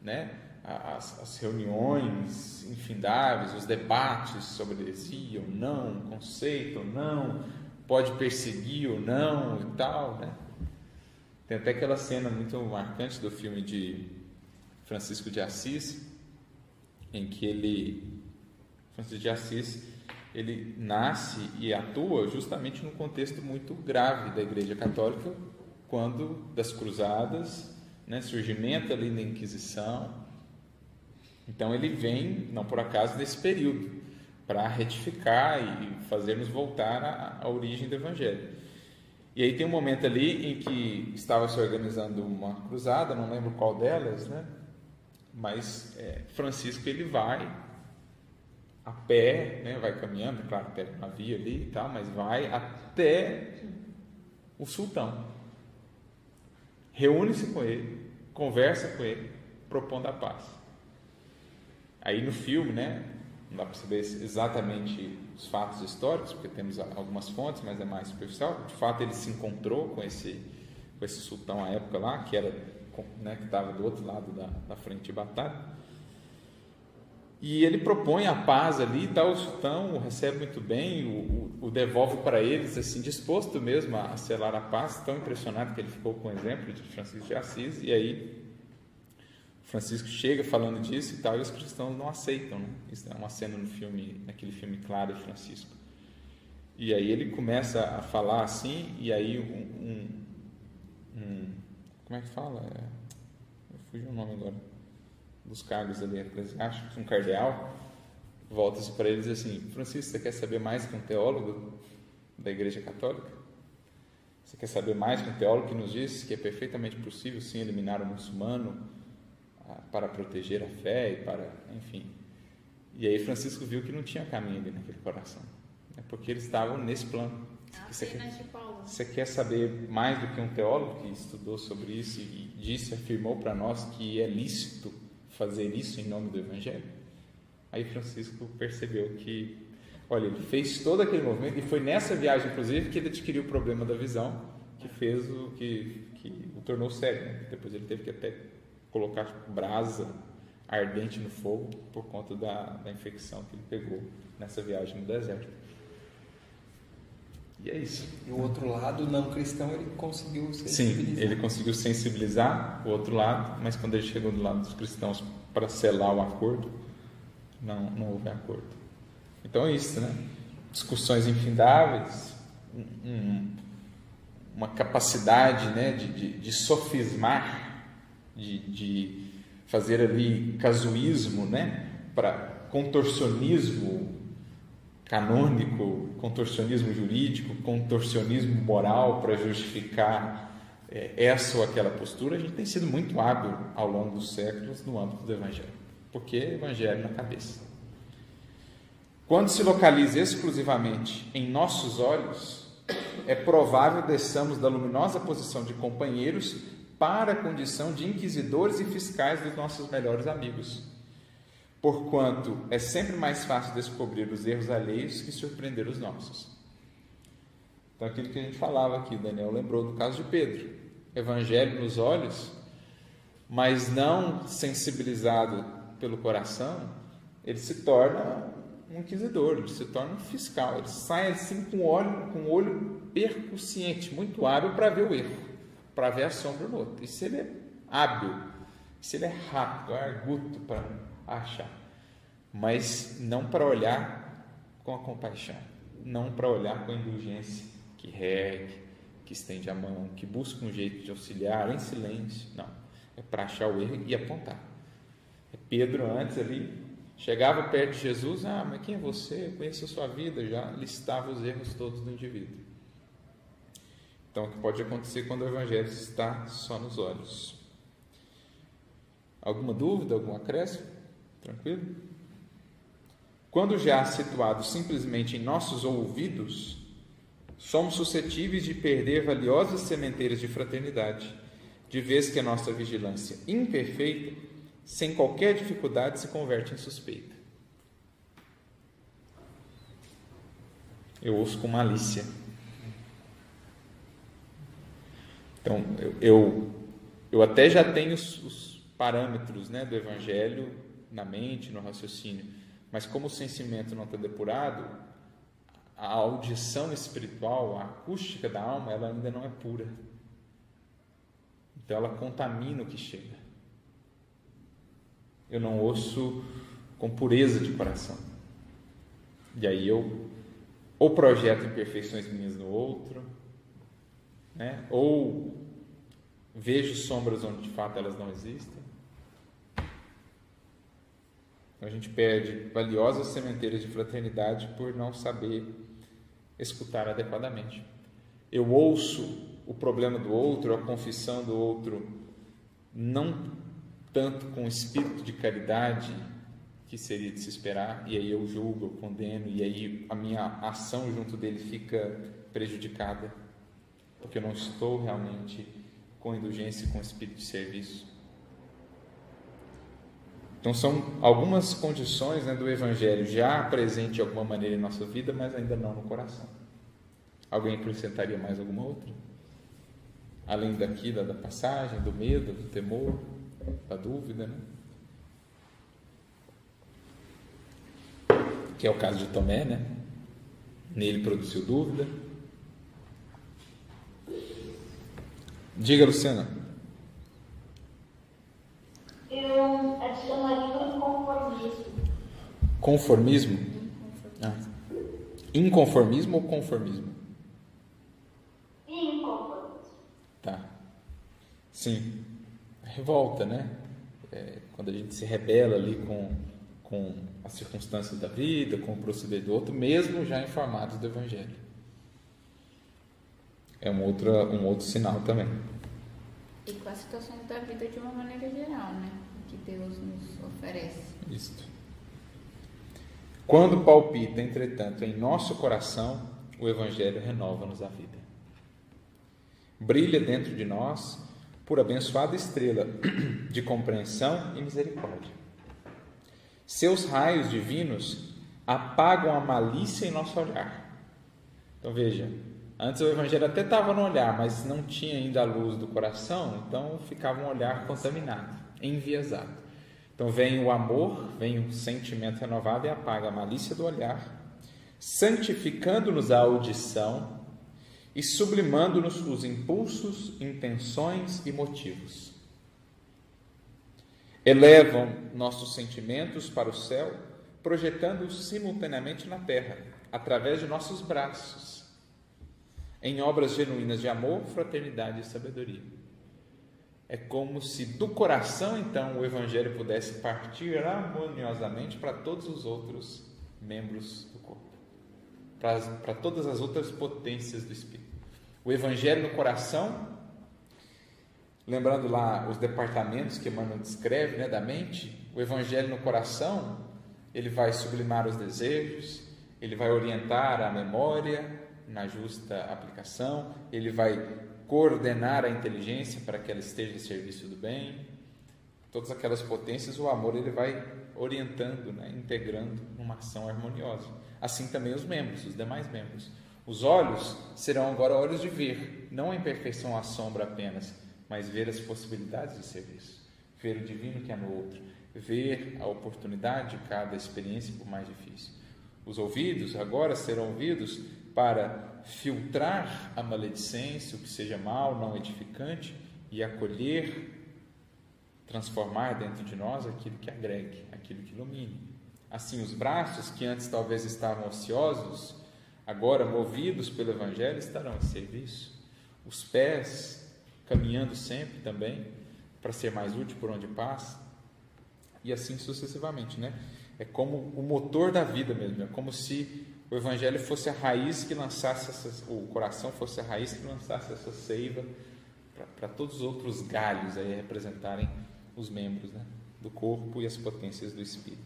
né? as, as reuniões infindáveis, os debates sobre heresia ou não, conceito ou não, pode perseguir ou não e tal, né? Tem até aquela cena muito marcante do filme de Francisco de Assis, em que ele, Francisco de Assis, ele nasce e atua justamente num contexto muito grave da Igreja Católica, quando das Cruzadas, né, surgimento ali da Inquisição. Então ele vem, não por acaso, nesse período, para retificar e fazer-nos voltar à, à origem do Evangelho. E aí tem um momento ali em que estava se organizando uma cruzada, não lembro qual delas, né? Mas é, Francisco ele vai a pé, né? Vai caminhando, claro, pega uma via ali e tal, mas vai até o sultão. Reúne-se com ele, conversa com ele, propondo a paz. Aí no filme, né? Não dá para saber exatamente os fatos históricos, porque temos algumas fontes, mas é mais superficial. De fato, ele se encontrou com esse, com esse sultão à época lá, que era né, que estava do outro lado da, da frente de batalha. E ele propõe a paz ali, tá, o sultão o recebe muito bem, o, o, o devolve para eles, assim, disposto mesmo a selar a paz, tão impressionado que ele ficou com o exemplo de Francisco de Assis, e aí Francisco chega falando disso e tal, e os cristãos não aceitam, né? Isso é uma cena no filme, naquele filme Claro de Francisco. E aí ele começa a falar assim, e aí um, um como é que fala? É, eu fugi o nome agora dos cargos ali eclesiásticos, um cardeal, volta-se para ele e diz assim: Francisco, você quer saber mais que um teólogo da Igreja Católica? Você quer saber mais que um teólogo que nos diz que é perfeitamente possível sim eliminar o muçulmano? para proteger a fé e para, enfim. E aí Francisco viu que não tinha caminho ali naquele coração, né? porque eles estavam nesse plano. Você quer, você quer saber mais do que um teólogo que estudou sobre isso e disse, afirmou para nós que é lícito fazer isso em nome do Evangelho? Aí Francisco percebeu que, olha, ele fez todo aquele movimento e foi nessa viagem, inclusive, que ele adquiriu o problema da visão, que fez o que, que o tornou cego. Né? Depois ele teve que até colocar brasa ardente no fogo por conta da, da infecção que ele pegou nessa viagem no deserto. E é isso. E o outro lado, não cristão, ele conseguiu sensibilizar. Sim, ele conseguiu sensibilizar o outro lado, mas quando ele chegou do lado dos cristãos para selar o acordo, não, não houve acordo. Então é isso, né? Discussões infindáveis, um, uma capacidade né, de, de, de sofismar de, de fazer ali casuísmo, né? Para contorcionismo canônico, contorcionismo jurídico, contorcionismo moral para justificar é, essa ou aquela postura, a gente tem sido muito hábil ao longo dos séculos no âmbito do Evangelho, porque Evangelho na cabeça. Quando se localiza exclusivamente em nossos olhos, é provável desçamos da luminosa posição de companheiros para a condição de inquisidores e fiscais dos nossos melhores amigos. Porquanto é sempre mais fácil descobrir os erros alheios que surpreender os nossos. Então, aquilo que a gente falava aqui, Daniel lembrou do caso de Pedro. Evangelho nos olhos, mas não sensibilizado pelo coração, ele se torna um inquisidor, ele se torna um fiscal, ele sai assim com o olho, com olho percussiente, muito hábil para ver o erro para ver a sombra no outro. E se ele é hábil, se ele é rápido, é arguto para achar, mas não para olhar com a compaixão, não para olhar com a indulgência, que regue, que estende a mão, que busca um jeito de auxiliar em silêncio. Não, é para achar o erro e apontar. É Pedro antes ali chegava perto de Jesus, ah, mas quem é você? Eu conheço a sua vida, já listava os erros todos do indivíduo. Então, o que pode acontecer quando o Evangelho está só nos olhos? Alguma dúvida, algum acréscimo? Tranquilo? Quando já situado simplesmente em nossos ouvidos, somos suscetíveis de perder valiosas sementeiras de fraternidade, de vez que a nossa vigilância imperfeita sem qualquer dificuldade, se converte em suspeita. Eu ouço com malícia. Então, eu, eu, eu até já tenho os, os parâmetros né, do Evangelho na mente, no raciocínio, mas como o sentimento não está depurado, a audição espiritual, a acústica da alma, ela ainda não é pura. Então ela contamina o que chega. Eu não ouço com pureza de coração. E aí eu ou projeto imperfeições minhas no outro, né? ou vejo sombras onde de fato elas não existem. Então a gente perde valiosas sementeiras de fraternidade por não saber escutar adequadamente. Eu ouço o problema do outro, a confissão do outro, não tanto com espírito de caridade que seria de se esperar, e aí eu julgo, eu condeno, e aí a minha ação junto dele fica prejudicada, porque eu não estou realmente com indulgência e com espírito de serviço. Então, são algumas condições né, do Evangelho já presente de alguma maneira em nossa vida, mas ainda não no coração. Alguém acrescentaria mais alguma outra? Além daqui, da, da passagem, do medo, do temor, da dúvida, né? Que é o caso de Tomé, né? Nele produziu dúvida. Diga, Luciana. Eu adicionaria inconformismo. Conformismo? Ah. Inconformismo ou conformismo? Inconformismo. Tá. Sim. Revolta, né? É, quando a gente se rebela ali com, com as circunstâncias da vida, com o proceder do outro, mesmo já informados do Evangelho. É um outro, um outro sinal também. E com as situações da vida de uma maneira geral, né? Que Deus nos oferece. Isso. Quando palpita, entretanto, em nosso coração, o Evangelho renova-nos a vida. Brilha dentro de nós por abençoada estrela de compreensão e misericórdia. Seus raios divinos apagam a malícia em nosso olhar. Então veja, Antes o evangelho até estava no olhar, mas não tinha ainda a luz do coração, então ficava um olhar contaminado, enviesado. Então vem o amor, vem o sentimento renovado e apaga a malícia do olhar, santificando-nos a audição e sublimando-nos os impulsos, intenções e motivos. Elevam nossos sentimentos para o céu, projetando-os simultaneamente na terra, através de nossos braços em obras genuínas de amor, fraternidade e sabedoria. É como se do coração, então, o Evangelho pudesse partir harmoniosamente para todos os outros membros do corpo, para, para todas as outras potências do Espírito. O Evangelho no coração, lembrando lá os departamentos que Emmanuel descreve né, da mente, o Evangelho no coração, ele vai sublimar os desejos, ele vai orientar a memória, na justa aplicação, ele vai coordenar a inteligência para que ela esteja em serviço do bem. Todas aquelas potências, o amor ele vai orientando, né, integrando numa ação harmoniosa. Assim também os membros, os demais membros. Os olhos serão agora olhos de ver, não a imperfeição à sombra apenas, mas ver as possibilidades de serviço, ver o divino que há no outro, ver a oportunidade de cada experiência, por mais difícil. Os ouvidos agora serão ouvidos para filtrar a maledicência, o que seja mal, não edificante, e acolher, transformar dentro de nós aquilo que agregue, aquilo que ilumine. Assim, os braços que antes talvez estavam ociosos, agora movidos pelo Evangelho, estarão em serviço. Os pés caminhando sempre também, para ser mais útil por onde passa, e assim sucessivamente, né? É como o motor da vida mesmo, é como se o Evangelho fosse a raiz que lançasse, essa, o coração fosse a raiz que lançasse essa seiva para todos os outros galhos aí representarem os membros né, do corpo e as potências do Espírito,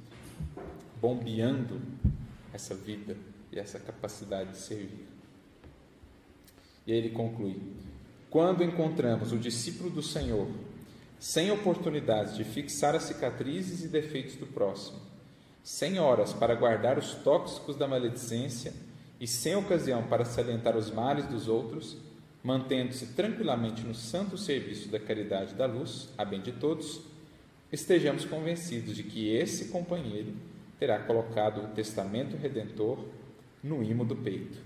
bombeando essa vida e essa capacidade de servir. E aí ele conclui: quando encontramos o discípulo do Senhor sem oportunidades de fixar as cicatrizes e defeitos do próximo, sem horas para guardar os tóxicos da maledicência e sem ocasião para salientar os males dos outros, mantendo-se tranquilamente no santo serviço da caridade e da luz, a bem de todos, estejamos convencidos de que esse companheiro terá colocado o testamento redentor no imo do peito,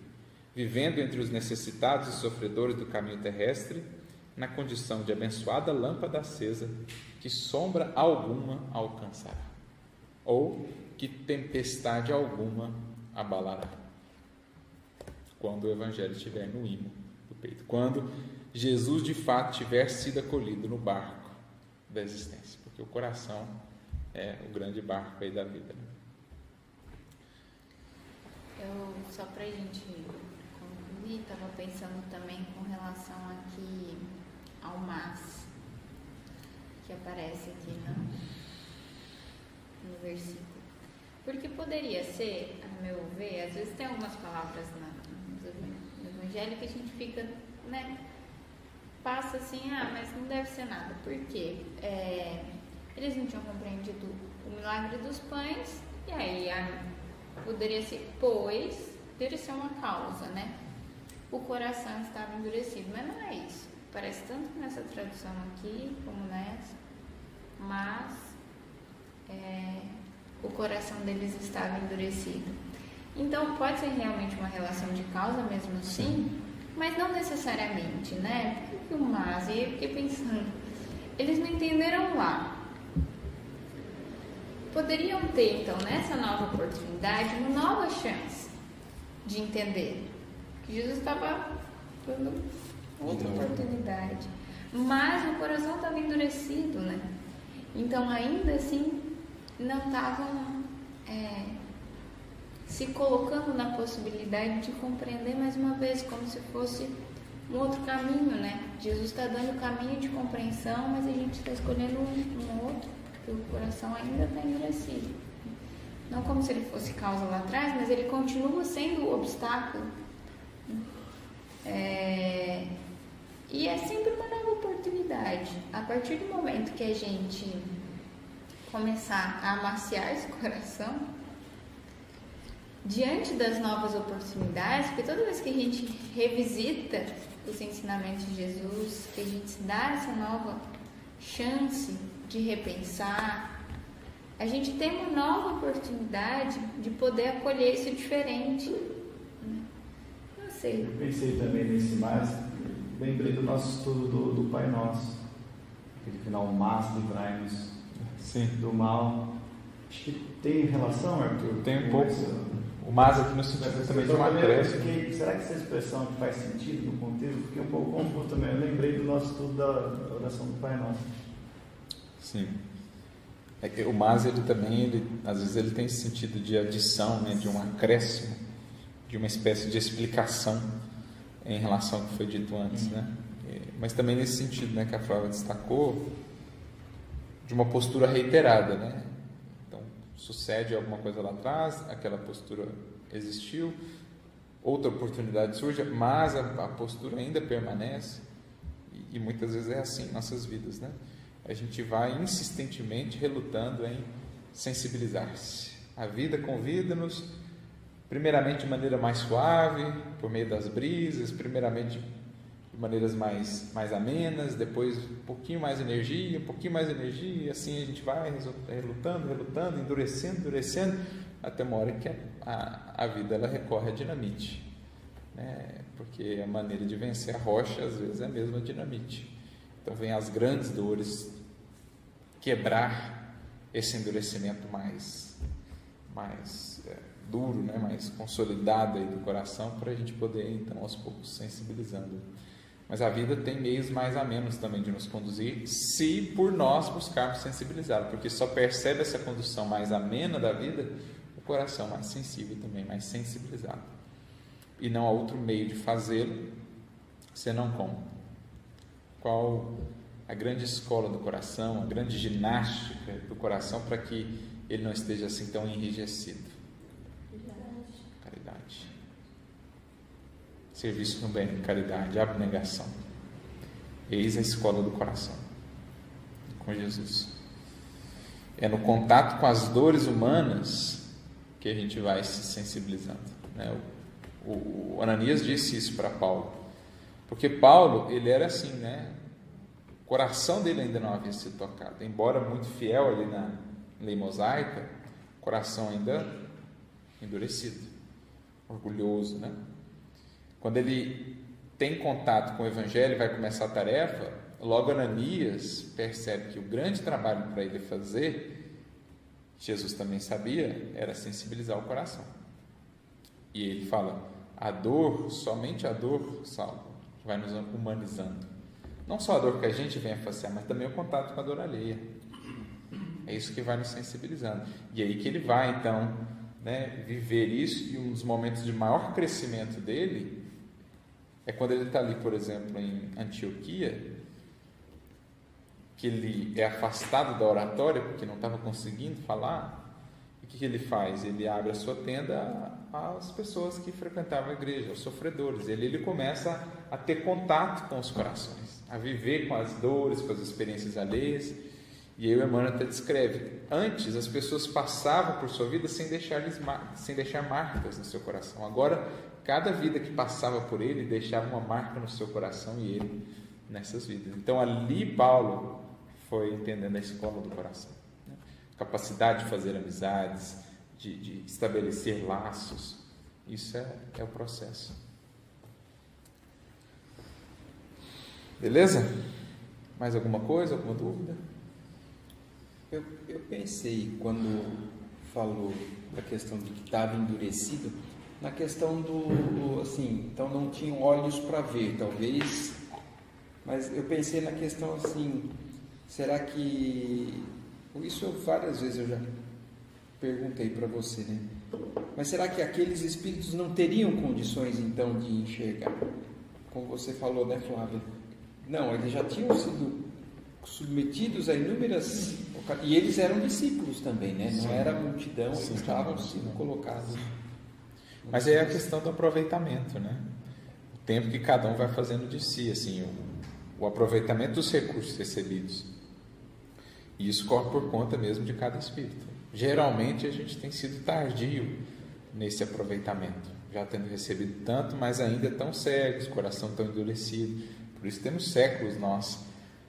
vivendo entre os necessitados e sofredores do caminho terrestre na condição de abençoada lâmpada acesa que sombra alguma alcançará, ou que tempestade alguma abalará. Quando o Evangelho estiver no imo do peito, quando Jesus de fato tiver sido acolhido no barco da existência, porque o coração é o grande barco aí da vida. Né? Eu, só para a gente concluir, estava pensando também com relação aqui ao mas, que aparece aqui no, no versículo. Porque poderia ser, a meu ver, às vezes tem algumas palavras na, no Evangelho que a gente fica, né? Passa assim, ah, mas não deve ser nada. Por quê? É, eles não tinham compreendido o milagre dos pães, e aí a, poderia ser, pois, poderia ser uma causa, né? O coração estava endurecido, mas não é isso. Parece tanto nessa tradução aqui como nessa, mas é, o coração deles estava endurecido. Então pode ser realmente uma relação de causa mesmo assim, mas não necessariamente, né? Por que o mas? E eu fiquei pensando, eles não entenderam lá. Poderiam ter, então, nessa nova oportunidade, uma nova chance de entender que Jesus estava dando outra oportunidade. Mas o coração estava endurecido, né? Então, ainda assim, não estavam é, se colocando na possibilidade de compreender mais uma vez, como se fosse um outro caminho, né? Jesus está dando o caminho de compreensão, mas a gente está escolhendo um, outro, porque o coração ainda está endurecido. Não como se ele fosse causa lá atrás, mas ele continua sendo o obstáculo. É, e é sempre uma nova oportunidade. A partir do momento que a gente começar a amaciar esse coração, diante das novas oportunidades, porque toda vez que a gente revisita os ensinamentos de Jesus, que a gente se dá essa nova chance de repensar, a gente tem uma nova oportunidade de poder acolher isso diferente. Não sei. Eu pensei também nesse mais lembrei do nosso estudo do, do Pai Nosso, aquele final, mas livrai-nos do mal. Acho que tem relação, Arthur? Tem um pouco. O mas aqui no sentido também de uma. Fiquei, será que essa expressão faz sentido no contexto? Fiquei um pouco confuso também. Eu lembrei do nosso estudo da oração do Pai Nosso. Sim. É que o mas ele também, ele, às vezes ele tem esse sentido de adição, né, de um acréscimo, de uma espécie de explicação em relação ao que foi dito antes, uhum. né? Mas também nesse sentido, né, que a Flávia destacou, de uma postura reiterada, né? Então, sucede alguma coisa lá atrás, aquela postura existiu, outra oportunidade surge, mas a, a postura ainda permanece, e, e, muitas vezes é assim em nossas vidas, né? A gente vai insistentemente relutando em sensibilizar-se. A vida convida-nos primeiramente de maneira mais suave, por meio das brisas, primeiramente de maneiras mais, mais amenas, depois um pouquinho mais energia, um pouquinho mais energia, e assim a gente vai relutando, relutando, endurecendo, endurecendo, até uma hora que a, a, a vida ela recorre à dinamite. Né? Porque a maneira de vencer a rocha, às vezes, é a mesma dinamite. Então, vem as grandes dores quebrar esse endurecimento mais, mais é, duro, né, mais consolidado aí do coração para a gente poder então aos poucos sensibilizando. Mas a vida tem meios mais a menos também de nos conduzir, se por nós buscarmos sensibilizar, porque só percebe essa condução mais amena da vida o coração mais sensível também, mais sensibilizado. E não há outro meio de fazê-lo senão com qual a grande escola do coração, a grande ginástica do coração para que ele não esteja assim tão enrijecido caridade. Serviço no bem, caridade, abnegação. Eis a escola do coração. com Jesus. É no contato com as dores humanas que a gente vai se sensibilizando. Né? O, o, Ananias disse isso para Paulo, porque Paulo ele era assim, né? O coração dele ainda não havia sido tocado, embora muito fiel ali na lei mosaica, coração ainda endurecido, orgulhoso, né? Quando ele tem contato com o Evangelho e vai começar a tarefa, logo Ananias percebe que o grande trabalho para ele fazer, Jesus também sabia, era sensibilizar o coração. E ele fala: a dor, somente a dor salva, vai nos humanizando. Não só a dor que a gente vem a fazer, mas também o contato com a dor alheia. É isso que vai nos sensibilizando. E aí que ele vai, então, né, viver isso, e um dos momentos de maior crescimento dele é quando ele está ali, por exemplo, em Antioquia, que ele é afastado da oratória porque não estava conseguindo falar. E o que, ele faz? Ele abre a sua tenda às pessoas que frequentavam a igreja, aos sofredores. Ele, ele começa a ter contato com os corações, a viver com as dores, com as experiências alheias. E aí o Emmanuel até descreve: antes as pessoas passavam por sua vida sem deixar, sem deixar marcas no seu coração. Agora Cada vida que passava por ele deixava uma marca no seu coração e ele nessas vidas. Então ali Paulo foi entendendo a escola do coração. Né? Capacidade de fazer amizades, de, de estabelecer laços. Isso é, é o processo. Beleza? Mais alguma coisa, alguma dúvida? Eu, eu pensei quando falou da questão de que estava endurecido na questão do, assim, então não tinham olhos para ver, talvez, mas eu pensei na questão assim, será que, isso várias vezes eu já perguntei para você, né? Mas será que aqueles espíritos não teriam condições então de enxergar? Como você falou, né, Flávia? Não, eles já tinham sido submetidos a inúmeras e eles eram discípulos também, né? Não era multidão, eles estavam sendo colocados mas é a questão do aproveitamento, né? O tempo que cada um vai fazendo de si, assim, o, o aproveitamento dos recursos recebidos. E isso corre por conta mesmo de cada espírito. Geralmente a gente tem sido tardio nesse aproveitamento, já tendo recebido tanto, mas ainda tão cegos, coração tão endurecido. Por isso temos séculos nós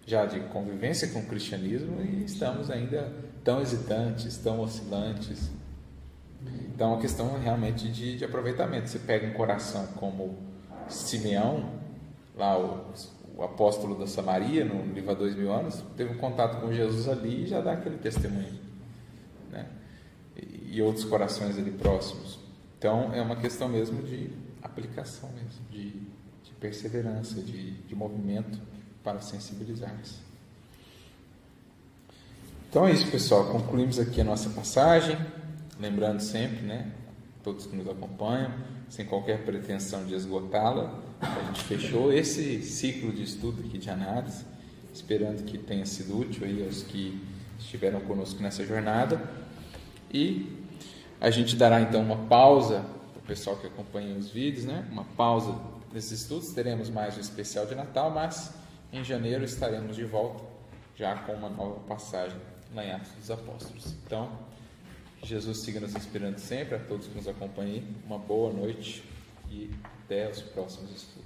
já de convivência com o cristianismo e estamos ainda tão hesitantes, tão oscilantes. Então, é uma questão realmente de, de aproveitamento. Você pega um coração como Simeão, lá o, o apóstolo da Samaria, no livro há dois mil anos, teve um contato com Jesus ali e já dá aquele testemunho. Né? E, outros corações ali próximos. Então, é uma questão mesmo de aplicação mesmo, de, de perseverança, de, de movimento para sensibilizar-se. Então é isso, pessoal. Concluímos aqui a nossa passagem. Lembrando sempre, né, todos que nos acompanham, sem qualquer pretensão de esgotá-la, a gente fechou esse ciclo de estudo aqui de análise, esperando que tenha sido útil aí aos que estiveram conosco nessa jornada. E a gente dará então uma pausa para o pessoal que acompanha os vídeos, né? Uma pausa nesses estudos. Teremos mais um especial de Natal, mas em janeiro estaremos de volta já com uma nova passagem lá em Atos dos Apóstolos. Então, Jesus siga nos inspirando sempre, a todos que nos acompanhem. Uma boa noite e até os próximos estudos.